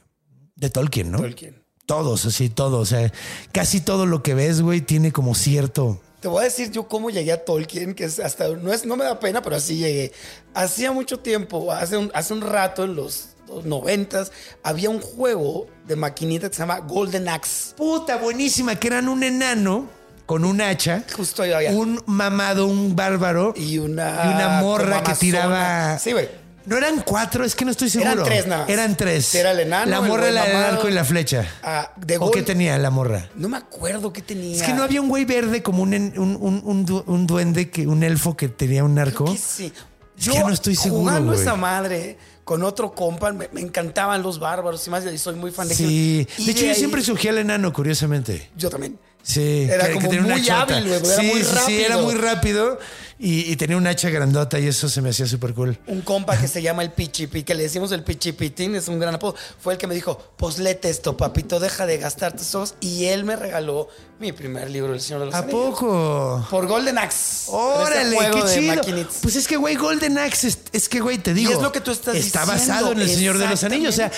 de Tolkien, ¿no?
Tolkien.
Todos, así, todos. O sea, casi todo lo que ves, güey, tiene como cierto...
Te voy a decir yo cómo llegué a Tolkien, que es hasta no es no me da pena, pero así llegué. Hacía mucho tiempo, hace un, hace un rato en los, 90 había un juego de maquinita que se llama Golden Axe.
Puta, buenísima, que eran un enano con un hacha.
Justo había.
un mamado, un bárbaro
y una
y una morra que tiraba.
Sí, güey.
No eran cuatro, es que no estoy seguro.
Eran tres nada más.
Eran tres.
Era el enano,
La
el
morra, la
mamado.
arco y la flecha.
Ah, de
¿O qué tenía la morra?
No me acuerdo qué tenía.
Es que no había un güey verde como un, un, un- un du- un duende, que, un elfo que tenía un arco.
Creo que sí.
Es que no estoy seguro,
Jugando esa madre con otro compa, me, me encantaban los bárbaros y más, y soy muy fan de
Sí. De hecho, yo
ahí-
siempre surgía al enano, curiosamente.
Yo también.
Sí,
Era
que-
como muy hábil, güey, era
sí,
muy
sí, sí, era
rápido.
muy rápido y, y tenía un hacha grandota y eso se me hacía súper cool.
Un compa que se llama el Pichipi, que le decimos el Pichipitín, es un gran apodo, fue el que me dijo, pues léete esto, papito, deja de gastar tus ojos. Y él me regaló mi primer libro, El Señor de los
¿A
Anillos.
poco?
Por Golden Axe.
Órale, qué chido. Pues es que, güey, Golden Axe, es, es que, güey, te digo.
es lo que tú estás
Está
diciendo,
basado en El Señor de los Anillos. O sea,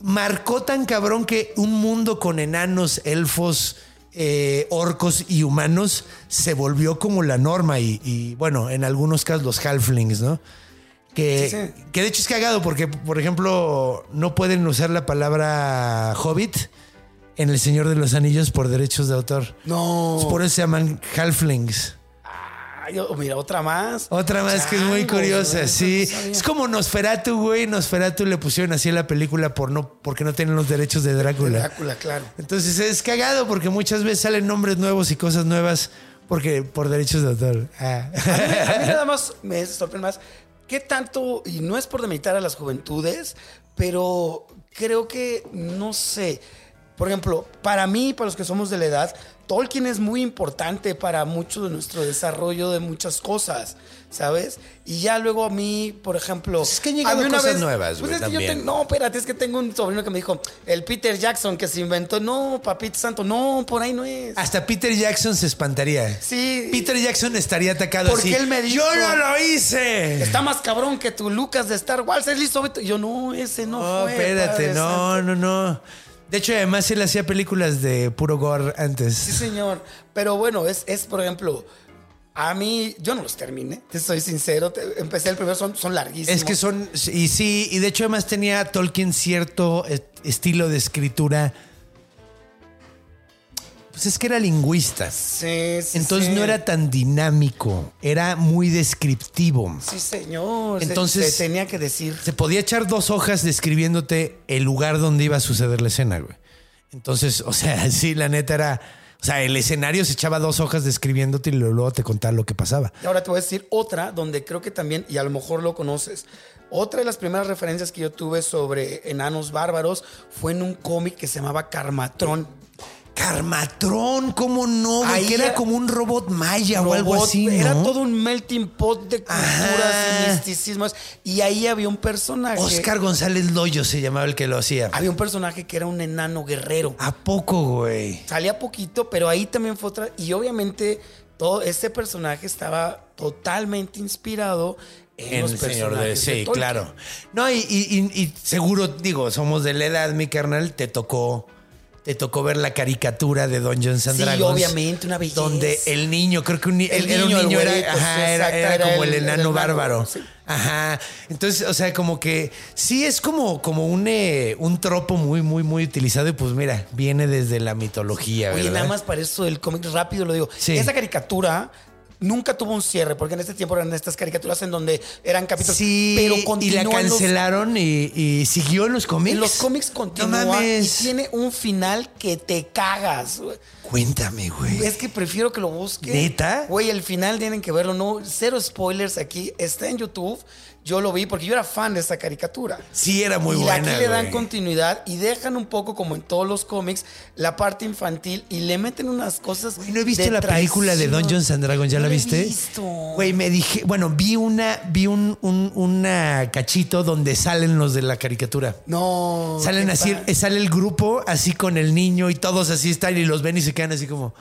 marcó tan cabrón que un mundo con enanos, elfos, eh, orcos y humanos se volvió como la norma. Y, y, bueno, en algunos casos los halflings, ¿no? Que,
Sí, sí.
que de hecho es cagado porque, por ejemplo, no pueden usar la palabra hobbit en El Señor de los Anillos por derechos de autor.
No.
Por eso se llaman halflings.
Ay, mira, otra más.
Otra más que es muy curiosa,
güey,
sí.
no.
Es como Nosferatu, güey. Nosferatu le pusieron así en la película por no, porque no tienen los derechos de Drácula.
Drácula, claro.
Entonces es cagado porque muchas veces salen nombres nuevos y cosas nuevas porque por derechos de autor. Ah.
A mí nada más me sorprende más qué tanto, y no es por demeritar a las juventudes, pero creo que, no sé, por ejemplo, para mí, para los que somos de la edad, Tolkien es muy importante para mucho de nuestro desarrollo de muchas cosas, ¿sabes? Y ya luego a mí, por ejemplo...
Pues es que han llegado cosas nuevas,
pues
güey,
es que yo
también.
tengo- no, espérate, es que tengo un sobrino que me dijo, el Peter Jackson que se inventó, no, papito santo, no, por ahí no es.
Hasta Peter Jackson se espantaría.
Sí.
Peter Jackson estaría atacado
Porque
así.
él me dijo-
¡Yo no lo hice!
Está más cabrón que tu Lucas de Star Wars, es listo. Yo no, ese no.
No,
fue,
espérate, no,
Santo".
no, no. De hecho, además él hacía películas de puro gore antes.
Sí, señor. Pero bueno, es, es por ejemplo, a mí, yo no los terminé, te soy sincero. te- empecé el primero, son, son larguísimos.
Es que son, y sí, y de hecho además tenía Tolkien cierto estilo de escritura. Pues es que era lingüista.
Sí, sí,
Entonces
sí.
no era tan dinámico, era muy descriptivo.
Sí, señor. se-
Entonces-
Se, tenía que decir.
Se podía echar dos hojas describiéndote el lugar donde iba a suceder la escena, güey. Entonces, o sea, sí, la neta era. O sea, el escenario se echaba dos hojas describiéndote y luego te contaba lo que pasaba.
Y ahora te voy a decir otra donde creo que también, y a lo mejor lo conoces. Otra de las primeras referencias que yo tuve sobre enanos bárbaros fue en un cómic que se llamaba Carmatrón.
Carmatrón, ¿cómo no?
Ahí
que era como un robot maya o algo así, ¿no?
Era todo un melting pot de culturas y misticismos. Y ahí había un personaje.
Oscar González Loyo se llamaba el que lo hacía.
Había un personaje que era un enano guerrero.
¿A poco, güey?
Salía poquito, pero ahí también fue otra. Y obviamente todo este personaje estaba totalmente inspirado en,
el señor de...
personajes.
Sí,
de
claro. No, y, y- y- y seguro, digo, somos de la edad, mi carnal, te tocó... Te tocó ver la caricatura de Dungeons and
Sí,
Dragons.
obviamente, una belleza.
Donde el niño, creo que un,
El
él era un
niño, el
era,
güerito,
ajá,
sí,
era,
exacto,
era
era
como
el-
el
el
enano bárbaro.
sí.
Ajá. Entonces, o sea, como que sí es como, como un, eh, un tropo muy, muy, muy utilizado. Y pues mira, viene desde la mitología,
Oye,
¿verdad?
nada más para eso del cómic rápido lo digo.
Sí.
Esa caricatura nunca tuvo un cierre, porque en este tiempo eran estas caricaturas en donde eran capítulos.
Sí,
pero
y la
los-
cancelaron y, y siguió en los cómics.
en los cómics continúa
No
y tiene un final que te cagas.
Cuéntame, güey.
Es que prefiero que lo busquen.
¿Neta?
Güey, el final tienen que verlo. No, cero spoilers aquí. Está en YouTube. Yo lo vi porque yo era fan de esta caricatura.
Sí, era muy
y
buena.
aquí le dan continuidad y dejan un poco, como en todos los cómics, la parte infantil y le meten unas cosas.
Güey, no he visto la película de. Dungeons and Dragons, ¿ya
No
la
he
viste?
visto.
Güey, me dije, bueno, vi una, vi un, un una cachito donde salen los de la caricatura.
No.
Salen así, sale el grupo así con el niño y todos así están y los ven y se quedan así como.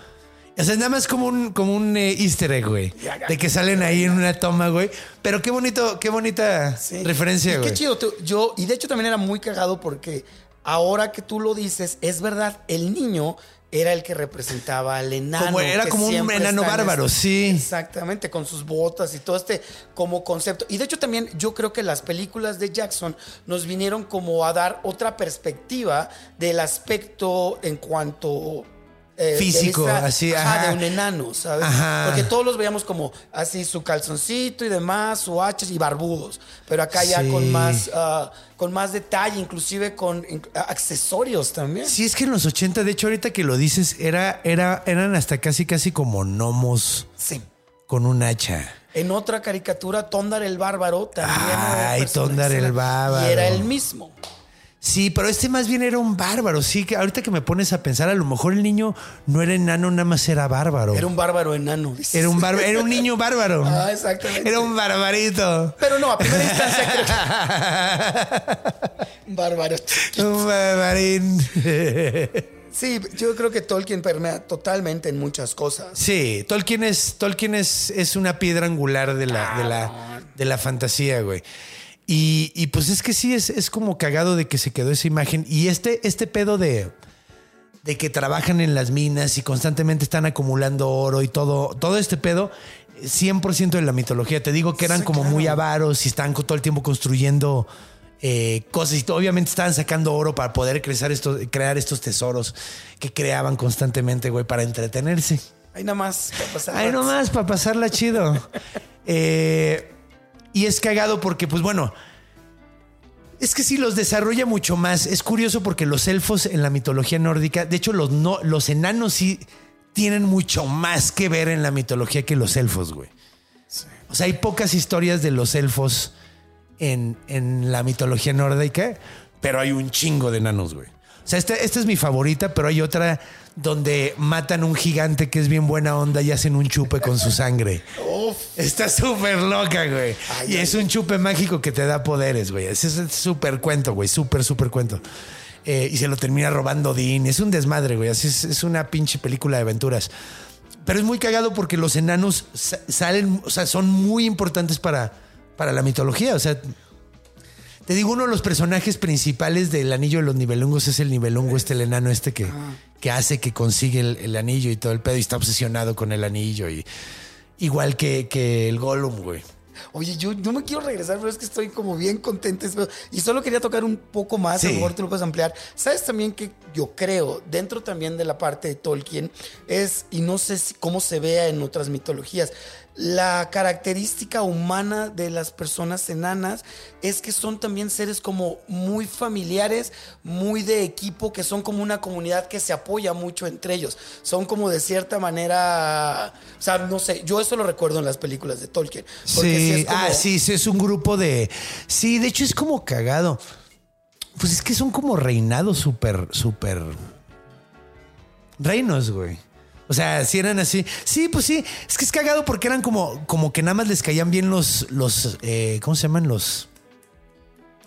O sea, nada más como un, como un eh, easter egg, güey. De que salen ahí en una toma, güey. Pero qué bonito, qué bonita
Sí.
referencia,
Y
güey.
Qué chido. tú- Yo, y de hecho también era muy cagado porque ahora que tú lo dices, es verdad, el niño era el que representaba al enano.
Como- era
que
como un
siempre
enano
está en
bárbaro,
este-
sí.
Exactamente, con sus botas y todo este como concepto. Y de hecho también yo creo que las películas de Jackson nos vinieron como a dar otra perspectiva del aspecto en cuanto... eh, de
Físico, así, ajá.
de un enano, ¿sabes?
Ajá.
Porque todos los veíamos como así su calzoncito y demás, su hachas y barbudos. Pero acá ya con más, ah, con más detalle, inclusive con accesorios también.
Sí, es que en los 80, de hecho, ahorita que lo dices, era, era, eran hasta casi, casi como gnomos
Sí.
con un hacha.
En otra caricatura, Tondar el Bárbaro también.
Ay, Tondar el. Bárbaro.
Y era el mismo.
Sí, pero este más bien era un bárbaro. Sí, que ahorita que me pones a pensar, a lo mejor el niño no era enano, nada más era bárbaro.
Era un bárbaro enano.
Era un bárbaro, era un niño bárbaro.
Ah, exactamente.
Era un barbarito.
Pero no, a primera instancia creo que... Bárbaro.
un barbarín.
Sí, yo creo que Tolkien permea totalmente en muchas cosas.
Sí, Tolkien es, Tolkien es, es una piedra angular de la, de la, de la fantasía, güey. Y, y pues es que sí, es, es como cagado de que se quedó esa imagen. Y este, este pedo de, de que trabajan en las minas y constantemente están acumulando oro y todo, todo este pedo, 100% de la mitología. Te digo que eran
Sí,
como
claro.
muy avaros y están co- todo el tiempo construyendo eh, cosas y obviamente estaban sacando oro para poder crecer estos, crear estos tesoros que creaban constantemente, güey, para entretenerse.
Ahí nada más. para pasar
Ahí nomás para pasarla chido. Eh, y es cagado porque, pues bueno, es que sí los desarrolla mucho más. Es curioso porque los elfos en la mitología nórdica, de hecho, los, no, los enanos sí tienen mucho más que ver en la mitología que los elfos, güey. O sea, hay pocas historias de los elfos en, en la mitología nórdica, pero hay un chingo de enanos, güey. O sea, esta, esta es mi favorita, pero hay otra donde matan un gigante que es bien buena onda y hacen un chupe con su sangre. Está súper loca, güey. y es un chupe mágico que te da poderes, güey. Ese es súper cuento, güey. Súper, súper cuento. Eh, y se lo termina robando Dean. Es un desmadre, güey. Así es, es una pinche película de aventuras. Pero es muy cagado porque los enanos sa- salen, o sea, son muy importantes para, para la mitología. O sea, te digo, uno de los personajes principales del anillo de los nivelungos es el nivelungo, este, el enano este que, que hace que consigue el, el anillo y todo el pedo y está obsesionado con el anillo. Y, igual que, que el Gollum, güey.
Oye, yo no me quiero regresar, pero es que estoy como bien contento. Y solo quería tocar un poco más, a
Sí.
lo mejor tú lo puedes ampliar. Sabes también que yo creo, dentro también de la parte de Tolkien, es, y no sé si- cómo se vea en otras mitologías, la característica humana de las personas enanas es que son también seres como muy familiares, muy de equipo, que son como una comunidad que se apoya mucho entre ellos. Son como de cierta manera, o sea, no sé, yo eso lo recuerdo en las películas de Tolkien. Porque
Sí,
como-
ah, sí, sí, es un grupo de. Sí, de hecho es como cagado. Pues es que son como reinados súper, súper. Reinos, güey. O sea, si eran así. Sí, pues sí. Es que es cagado porque eran como, como que nada más les caían bien los. los eh, ¿Cómo se llaman? Los.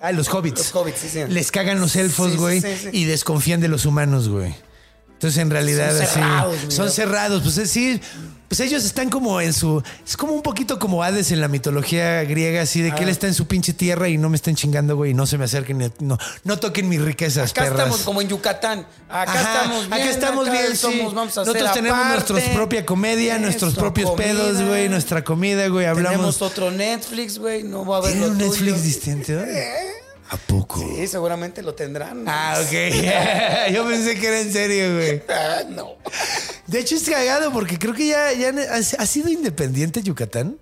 Ah, los hobbits.
Los hobbits, sí, sí.
Les cagan los elfos,
sí,
güey.
sí, sí.
Y desconfían de los humanos, güey. Entonces, en realidad,
Son
así.
cerrados.
Son cerrados. Pues es- sí. Pues ellos están como en su. Es como un poquito como Hades en la mitología griega, así de que él está en su pinche tierra y no me estén chingando, güey. y No se me acerquen. No, no toquen mis riquezas,
Acá
perras.
estamos como en Yucatán. Acá
Ajá,
estamos bien.
acá estamos
acá
bien, sí.
somos, vamos a
Nosotros
hacer
tenemos nuestra propia comedia, nuestros propios
comida.
pedos, güey, nuestra comida, güey. Hablamos.
Tenemos otro Netflix, güey. No va a haber
¿Tienen
lo
un
tuyo.
Netflix distinto? ¿A poco?
Sí, seguramente lo tendrán.
Ah, ok. Yo pensé que era en serio, güey.
Ah, no.
De hecho, es cagado porque creo que ya, ya ha, sido independiente Yucatán.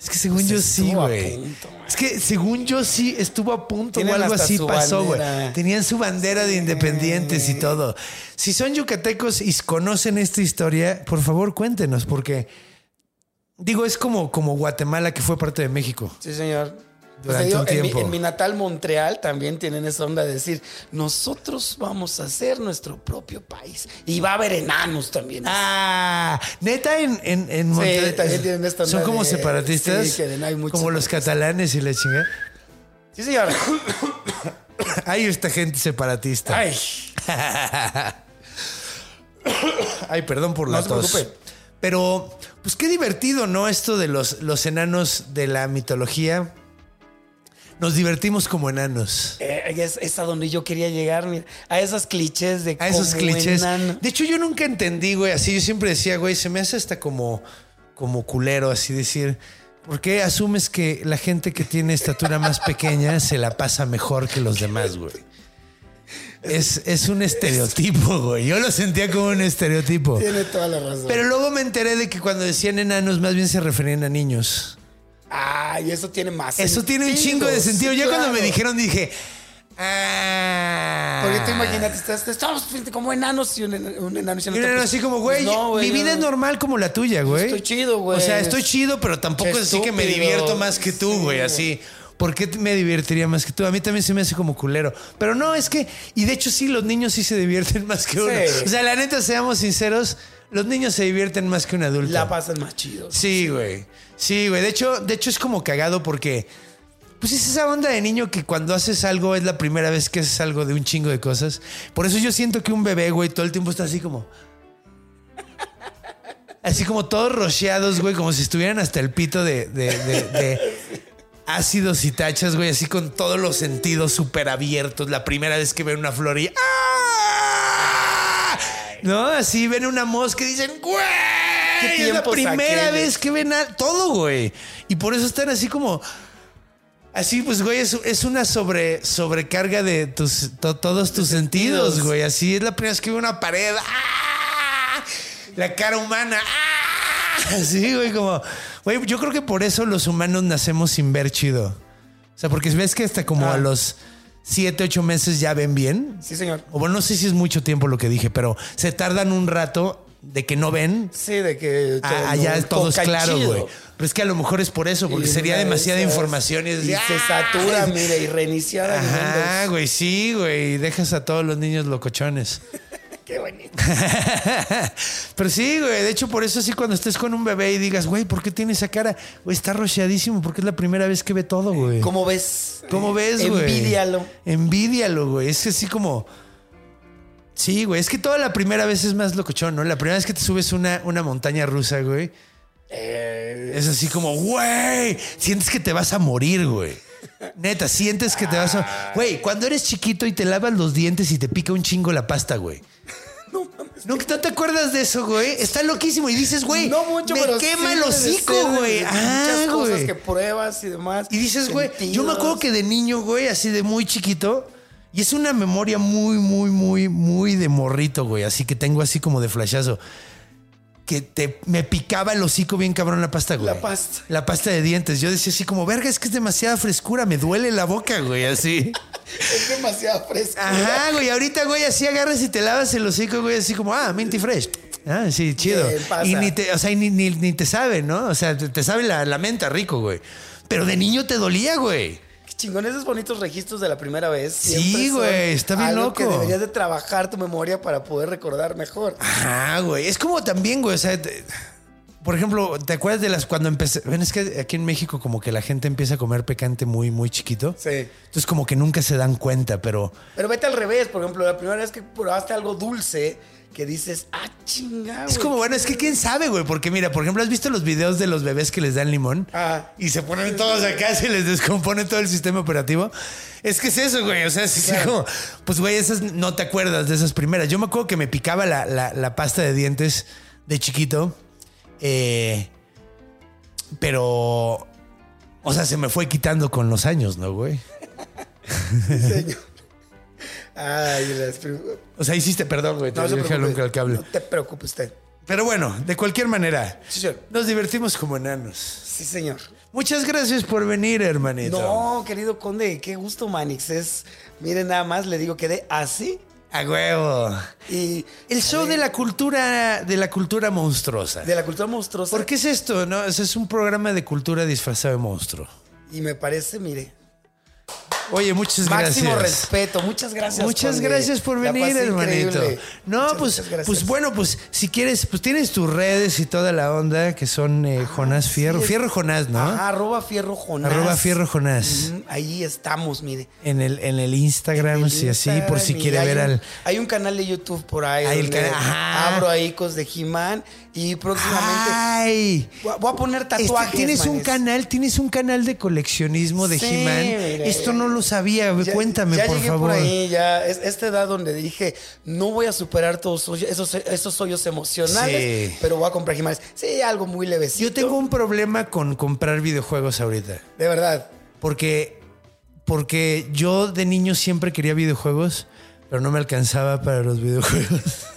Es que según
Pues
yo sí,
estuvo a
güey. Es que según yo sí estuvo a punto o algo así pasó, güey. Tenían su bandera de independientes y todo. Si son yucatecos y conocen esta historia, por favor cuéntenos, porque digo, es como, como Guatemala que fue parte de México.
Sí, señor.
Un
en, mi,
tiempo.
en mi natal Montreal también tienen esa onda de decir, nosotros vamos a hacer nuestro propio país. Y va a haber enanos también.
Ah, neta, en, en, en Monterrey-
también tienen esta
Son
onda
como
de-
separatistas,
sí, hay
como los catalanes y la chingada.
Sí, señor.
Hay esta gente separatista.
Ay,
Ay, perdón por
No
la
se
tos.
preocupe.
Pero, pues qué divertido, ¿no? Esto de los, los enanos de la mitología. Nos divertimos como enanos.
eh, es, es a donde yo quería llegar, mira, a esos clichés de
A esos clichés.
enano.
De hecho, yo nunca entendí, güey. Así yo siempre decía, güey, se me hace hasta como, como culero, así decir. ¿Por qué asumes que la gente que tiene estatura más pequeña se la pasa mejor que los demás, güey? Es, es un estereotipo, güey. Yo lo sentía como un estereotipo.
Tiene toda la razón.
Pero luego me enteré de que cuando decían enanos, más bien se referían a niños.
Ay, eso tiene más
Eso tiene un chingo de sentido.
sí,
ya cuando me dijeron, dije. Ah.
Porque tú imagínate, estás, estamos como enanos y un, un enano.
Y un enano así como, güey,
Pues no,
mi vida
yo-
es normal como la tuya, güey.
Estoy chido, güey.
O sea, estoy chido, pero tampoco
Qué
es así que me divierto más que tú,
Sí.
güey, así. ¿Por qué me divertiría más que tú? A mí también se me hace como culero. Pero no, es que, y de hecho sí, los niños sí se divierten más que uno.
Sí.
O sea, la neta, seamos sinceros, los niños se divierten más que un adulto.
La pasan más chido.
Sí, güey. Sí, güey. De hecho, de hecho es como cagado porque pues es esa onda de niño que cuando haces algo es la primera vez que haces algo de un chingo de cosas. Por eso yo siento que un bebé, güey, todo el tiempo está así como así como todos rocheados, güey, como si estuvieran hasta el pito de, de- de- de ácidos y tachas, güey, así con todos los sentidos súper abiertos. La primera vez que ven una flor y ¡ah! No, así ven una mosca y dicen, güey.
¿Qué
Es la primera
aquellos?
vez que ven a- todo, güey. Y por eso están así como. Así, pues, güey, es, es una sobre, sobrecarga de tus, to- todos tus sentidos,
sentidos.
güey. Así es la primera vez que veo una pared. ¡ah! La cara humana. ¡ah! Así, güey, como. Güey, yo creo que por eso los humanos nacemos sin ver chido. O sea, porque ves que hasta como
Ah.
a los 7, 8 meses ya ven bien.
Sí, señor.
O bueno, no sé si es mucho tiempo lo que dije, pero se tardan un rato de que no ven
Sí, de que.
a-
todo-
allá todo es claro, güey. Pero es que a lo mejor es por eso, porque
Y
sería demasiada
esas-
información y, es
Y se
¡ah!
satura, mira, y reiniciar a
Ajá,
Windows.
güey, sí, güey. Dejas a todos los niños locochones.
Qué bonito.
Pero sí, güey. De hecho, por eso sí, cuando estés con un bebé y digas, güey, ¿por qué tiene esa cara? Güey, está rocheadísimo porque es la primera vez que ve todo, güey.
¿Cómo ves?
¿Cómo ves, güey?
Envidialo.
Envidialo, güey. Es que así como. Sí, güey. Es que toda la primera vez es más locochón, ¿no? La primera vez que te subes una, una montaña rusa, güey.
Eh,
Es así como, güey. Sientes que te vas a morir, güey. Neta, sientes que te vas a. Güey, cuando eres chiquito y te lavas los dientes y te pica un chingo la pasta, güey. No mames. ¿No, ¿No te acuerdas de eso, güey? Está loquísimo. Y dices, güey.
no mucho,
me
pero
quema
sí
el hocico, güey. Ah,
Muchas cosas que pruebas y demás.
Y dices, güey, yo me acuerdo que de niño, güey, así de muy chiquito, y es una memoria muy, muy, muy, muy de morrito, güey, así que tengo así como de flashazo. Que te, me picaba el hocico bien cabrón la pasta, güey.
La pasta.
La pasta de dientes. Yo decía así como, verga, es que es demasiada frescura, me duele la boca, güey, así.
Es demasiado fresco.
Ajá, güey, ahorita, güey, así agarras y te lavas el hocico, güey, así como, ah, minty fresh. Ah, sí, chido. Y ni te, o sea, ni, ni, ni te sabe, ¿no? O sea, te, te sabe la, la menta rico, güey. Pero de niño te dolía, güey.
Chingón, esos bonitos registros de la primera vez.
Sí, güey, está bien
algo
loco.
que deberías de trabajar tu memoria para poder recordar mejor.
Ajá, güey. Es como también, güey, o sea, te- por ejemplo, ¿te acuerdas de las cuando empecé? Ven, es que aquí en México como que la gente empieza a comer picante muy, muy chiquito.
Sí.
Entonces como que nunca se dan cuenta, pero...
Pero vete al revés, por ejemplo, la primera vez que probaste algo dulce, que dices, ah, chinga,
Es como, bueno, es que quién sabe, güey, porque mira, por ejemplo, ¿has visto los videos de los bebés que les dan limón?
Ah.
Y se ponen todos acá, se les descompone todo el sistema operativo. Es que es eso, güey. O sea, es
Claro.
como, pues, güey, esas no te acuerdas de esas primeras. Yo me acuerdo que me picaba la, la- la pasta de dientes de chiquito. Eh, pero, o sea, se me fue quitando con los años, ¿no, güey?
Señor. Ay, las
O sea, hiciste, perdón, güey. Te
No
nunca cable.
No te preocupes usted.
Pero bueno, de cualquier manera,
Sí, señor.
nos divertimos como enanos.
Sí, señor.
Muchas gracias por venir, hermanito.
No, querido conde, qué gusto, Manix. Es, miren, nada más le digo, quedé así
A huevo.
y
El show de la cultura, de la cultura monstruosa.
de la cultura monstruosa.
¿Por qué es esto? No, es un programa de cultura disfrazado de monstruo.
Y me parece, mire,
Oye, muchas
máximo
gracias.
respeto. Muchas gracias.
Muchas
conde.
gracias por venir, hermanito.
increíble.
No,
Muchas,
pues,
muchas
pues bueno, pues si quieres, pues tienes tus redes y toda la onda que son eh, Jonás Fierro.
Ah, Sí, es-
Fierro Jonás, ¿no?
Arroba fierro jonás.
Arroba Fierro Jonás.
Ujú, Ahí estamos, mire.
En el, en el Instagram,
El
sí, así, por si quiere ver
un-
al.
Hay un canal de YouTube por ahí
Hay el
donde
cana- ajá.
abro ahí cosas de He-Man y próximamente
¡Ay!
voy a- poner
Este,
tatuajes.
tienes un canal, tienes un canal de coleccionismo de
Sí,
He-Man. Esto no lo sabía.
Ya-
Cuéntame,
ya
por
llegué
favor.
por ahí, ya. Es esta edad donde dije, no voy a superar todos esos, esos hoyos emocionales,
Sí.
pero voy a comprar He-Man. Sí, algo muy levecito.
Yo tengo un problema con comprar videojuegos ahorita.
De verdad.
Porque, porque yo de niño siempre quería videojuegos, pero no me alcanzaba para los videojuegos.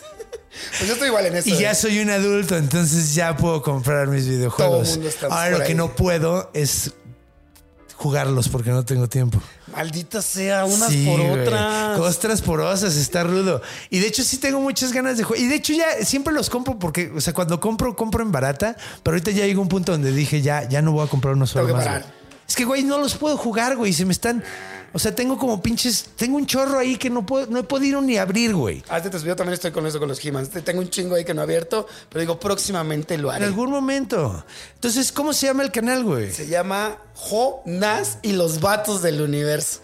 Pues yo estoy igual en eso.
Y ya
¿eh?
soy un adulto, entonces ya puedo comprar mis videojuegos.
Todo mundo estamos
Ahora lo que no puedo es jugarlos porque no tengo tiempo.
Maldita sea, unas
Sí,
por
güey.
otras.
Costras porosas, está rudo. Y de hecho sí tengo muchas ganas de jugar. Y de hecho ya siempre los compro porque, o sea, cuando compro, compro en barata. Pero ahorita ya llegó un punto donde dije, ya, ya no voy a comprar uno solo más. güey. Es que, güey, no los puedo jugar, güey. Se me están... O sea, tengo como pinches... Tengo un chorro ahí que no, puedo, no he podido ni abrir, güey.
Ah, te- yo también estoy con eso con los He-Mans. Tengo un chingo ahí que no he abierto, pero digo, próximamente lo
En
haré.
algún momento. Entonces, ¿cómo se llama el canal, güey?
Se llama Jonás y los vatos del universo.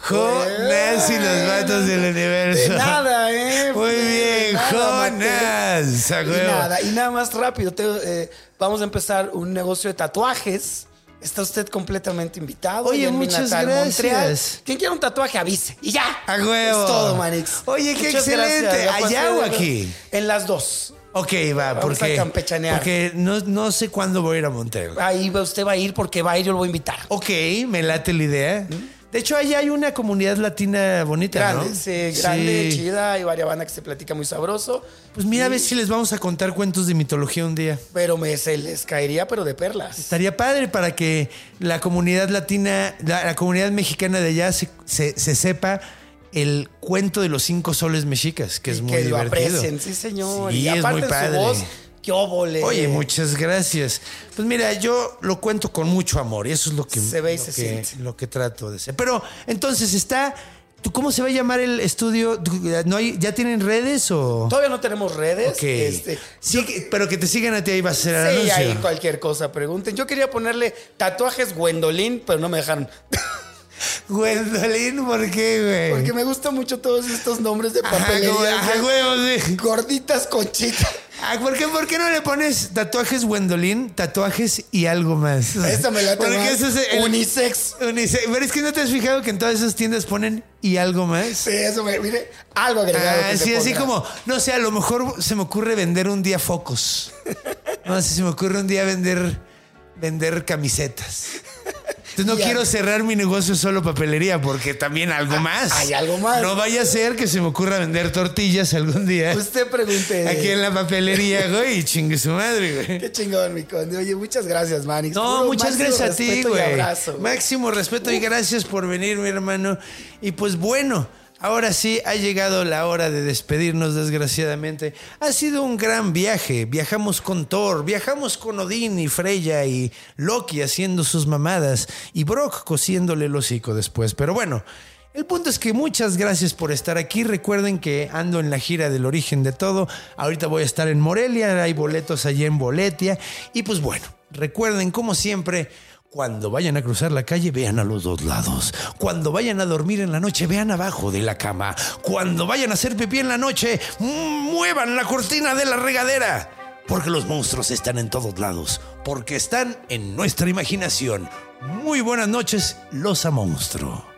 Jonás y los vatos del universo.
De nada, ¿eh?
Muy bien,
nada,
a
Y nada, y nada más rápido. te- eh, vamos a empezar un negocio de tatuajes. Está usted completamente invitado.
Oye,
allá en mi
muchas
natal
gracias.
Montreal. Quien quiera un tatuaje, avise. Y ya.
A huevo.
Es todo, Manix.
Oye, qué
Muchas
excelente. ¿Allá o aquí?
En las dos.
Ok, va,
Vamos
porque,
a campechanear.
porque no, no sé cuándo voy a ir a Monterrey.
Ahí va- usted va a ir porque va a ir, yo lo voy a invitar.
Ok, me late la idea. De hecho, allá hay una comunidad latina bonita,
Grande,
¿no?
sí, grande,
Sí.
chida. y varias banda que se platica muy sabroso.
Pues mira, a ver si les vamos a contar cuentos de mitología un día.
Pero me, se les caería, pero de perlas.
Estaría padre para que la comunidad latina, la, la comunidad mexicana de allá se, se- se sepa el cuento de los cinco soles mexicas, que es muy
que lo
divertido.
aprecien, sí, señor.
Sí,
y
es
aparte
muy padre.
su voz, qué óvole.
Oye, muchas gracias. Pues mira, yo lo cuento con mucho amor y eso es lo que,
Se ve y
lo
se
que-
siente.
lo que trato de hacer. Pero entonces está, ¿tú ¿cómo se va a llamar el estudio? ¿Tú- ¿No hay, ¿Ya tienen redes o...?
Todavía no tenemos redes.
Ok.
Este,
Sí, pero que te sigan a ti ahí va a ser el
sí,
anuncio.
ahí cualquier cosa pregunten. Yo quería ponerle tatuajes Gwendolyn, pero no me dejaron.
Gwendolyn, ¿por qué, güey?
Porque me gustan mucho todos estos nombres de papelería.
ajá,
sí. Gorditas Conchita.
Ah, ¿por, qué, ¿Por qué no le pones tatuajes Gwendolyn, tatuajes y algo más?
Esta me la
Porque
tengo.
eso es el-
Unisex.
Unisex. Pero es que no te has fijado que en todas esas tiendas ponen y algo más.
Sí, eso me. Mire, algo agregado.
Ah,
que
sí, así como, no sé, a lo mejor se me ocurre vender un día focos. No sé, se me ocurre un día vender, vender camisetas. Entonces no quiero cerrar mi negocio solo papelería porque también algo más.
hay algo más.
No vaya a ser que se me ocurra vender tortillas algún día.
Usted pregunte.
Aquí en la papelería, güey, y chingue su madre, güey.
Qué chingón, mi conde. Oye, muchas gracias, Manix.
No,
Puro
muchas gracias a ti, güey. Máximo respeto y gracias por venir, mi hermano. Y pues bueno, ahora sí ha llegado la hora de despedirnos, desgraciadamente. Ha sido un gran viaje. Viajamos con Thor, viajamos con Odín y Freya y Loki haciendo sus mamadas y Brock cosiéndole el hocico después. Pero bueno. El punto es que muchas gracias por estar aquí. Recuerden que ando en la gira del origen de todo. Ahorita voy a estar en Morelia, hay boletos allí en Boletia. Y pues bueno, recuerden como siempre, cuando vayan a cruzar la calle, vean a los dos lados. Cuando vayan a dormir en la noche, vean abajo de la cama. Cuando vayan a hacer pipí en la noche, muevan la cortina de la regadera. Porque los monstruos están en todos lados. Porque están en nuestra imaginación. Muy buenas noches, los a monstruo.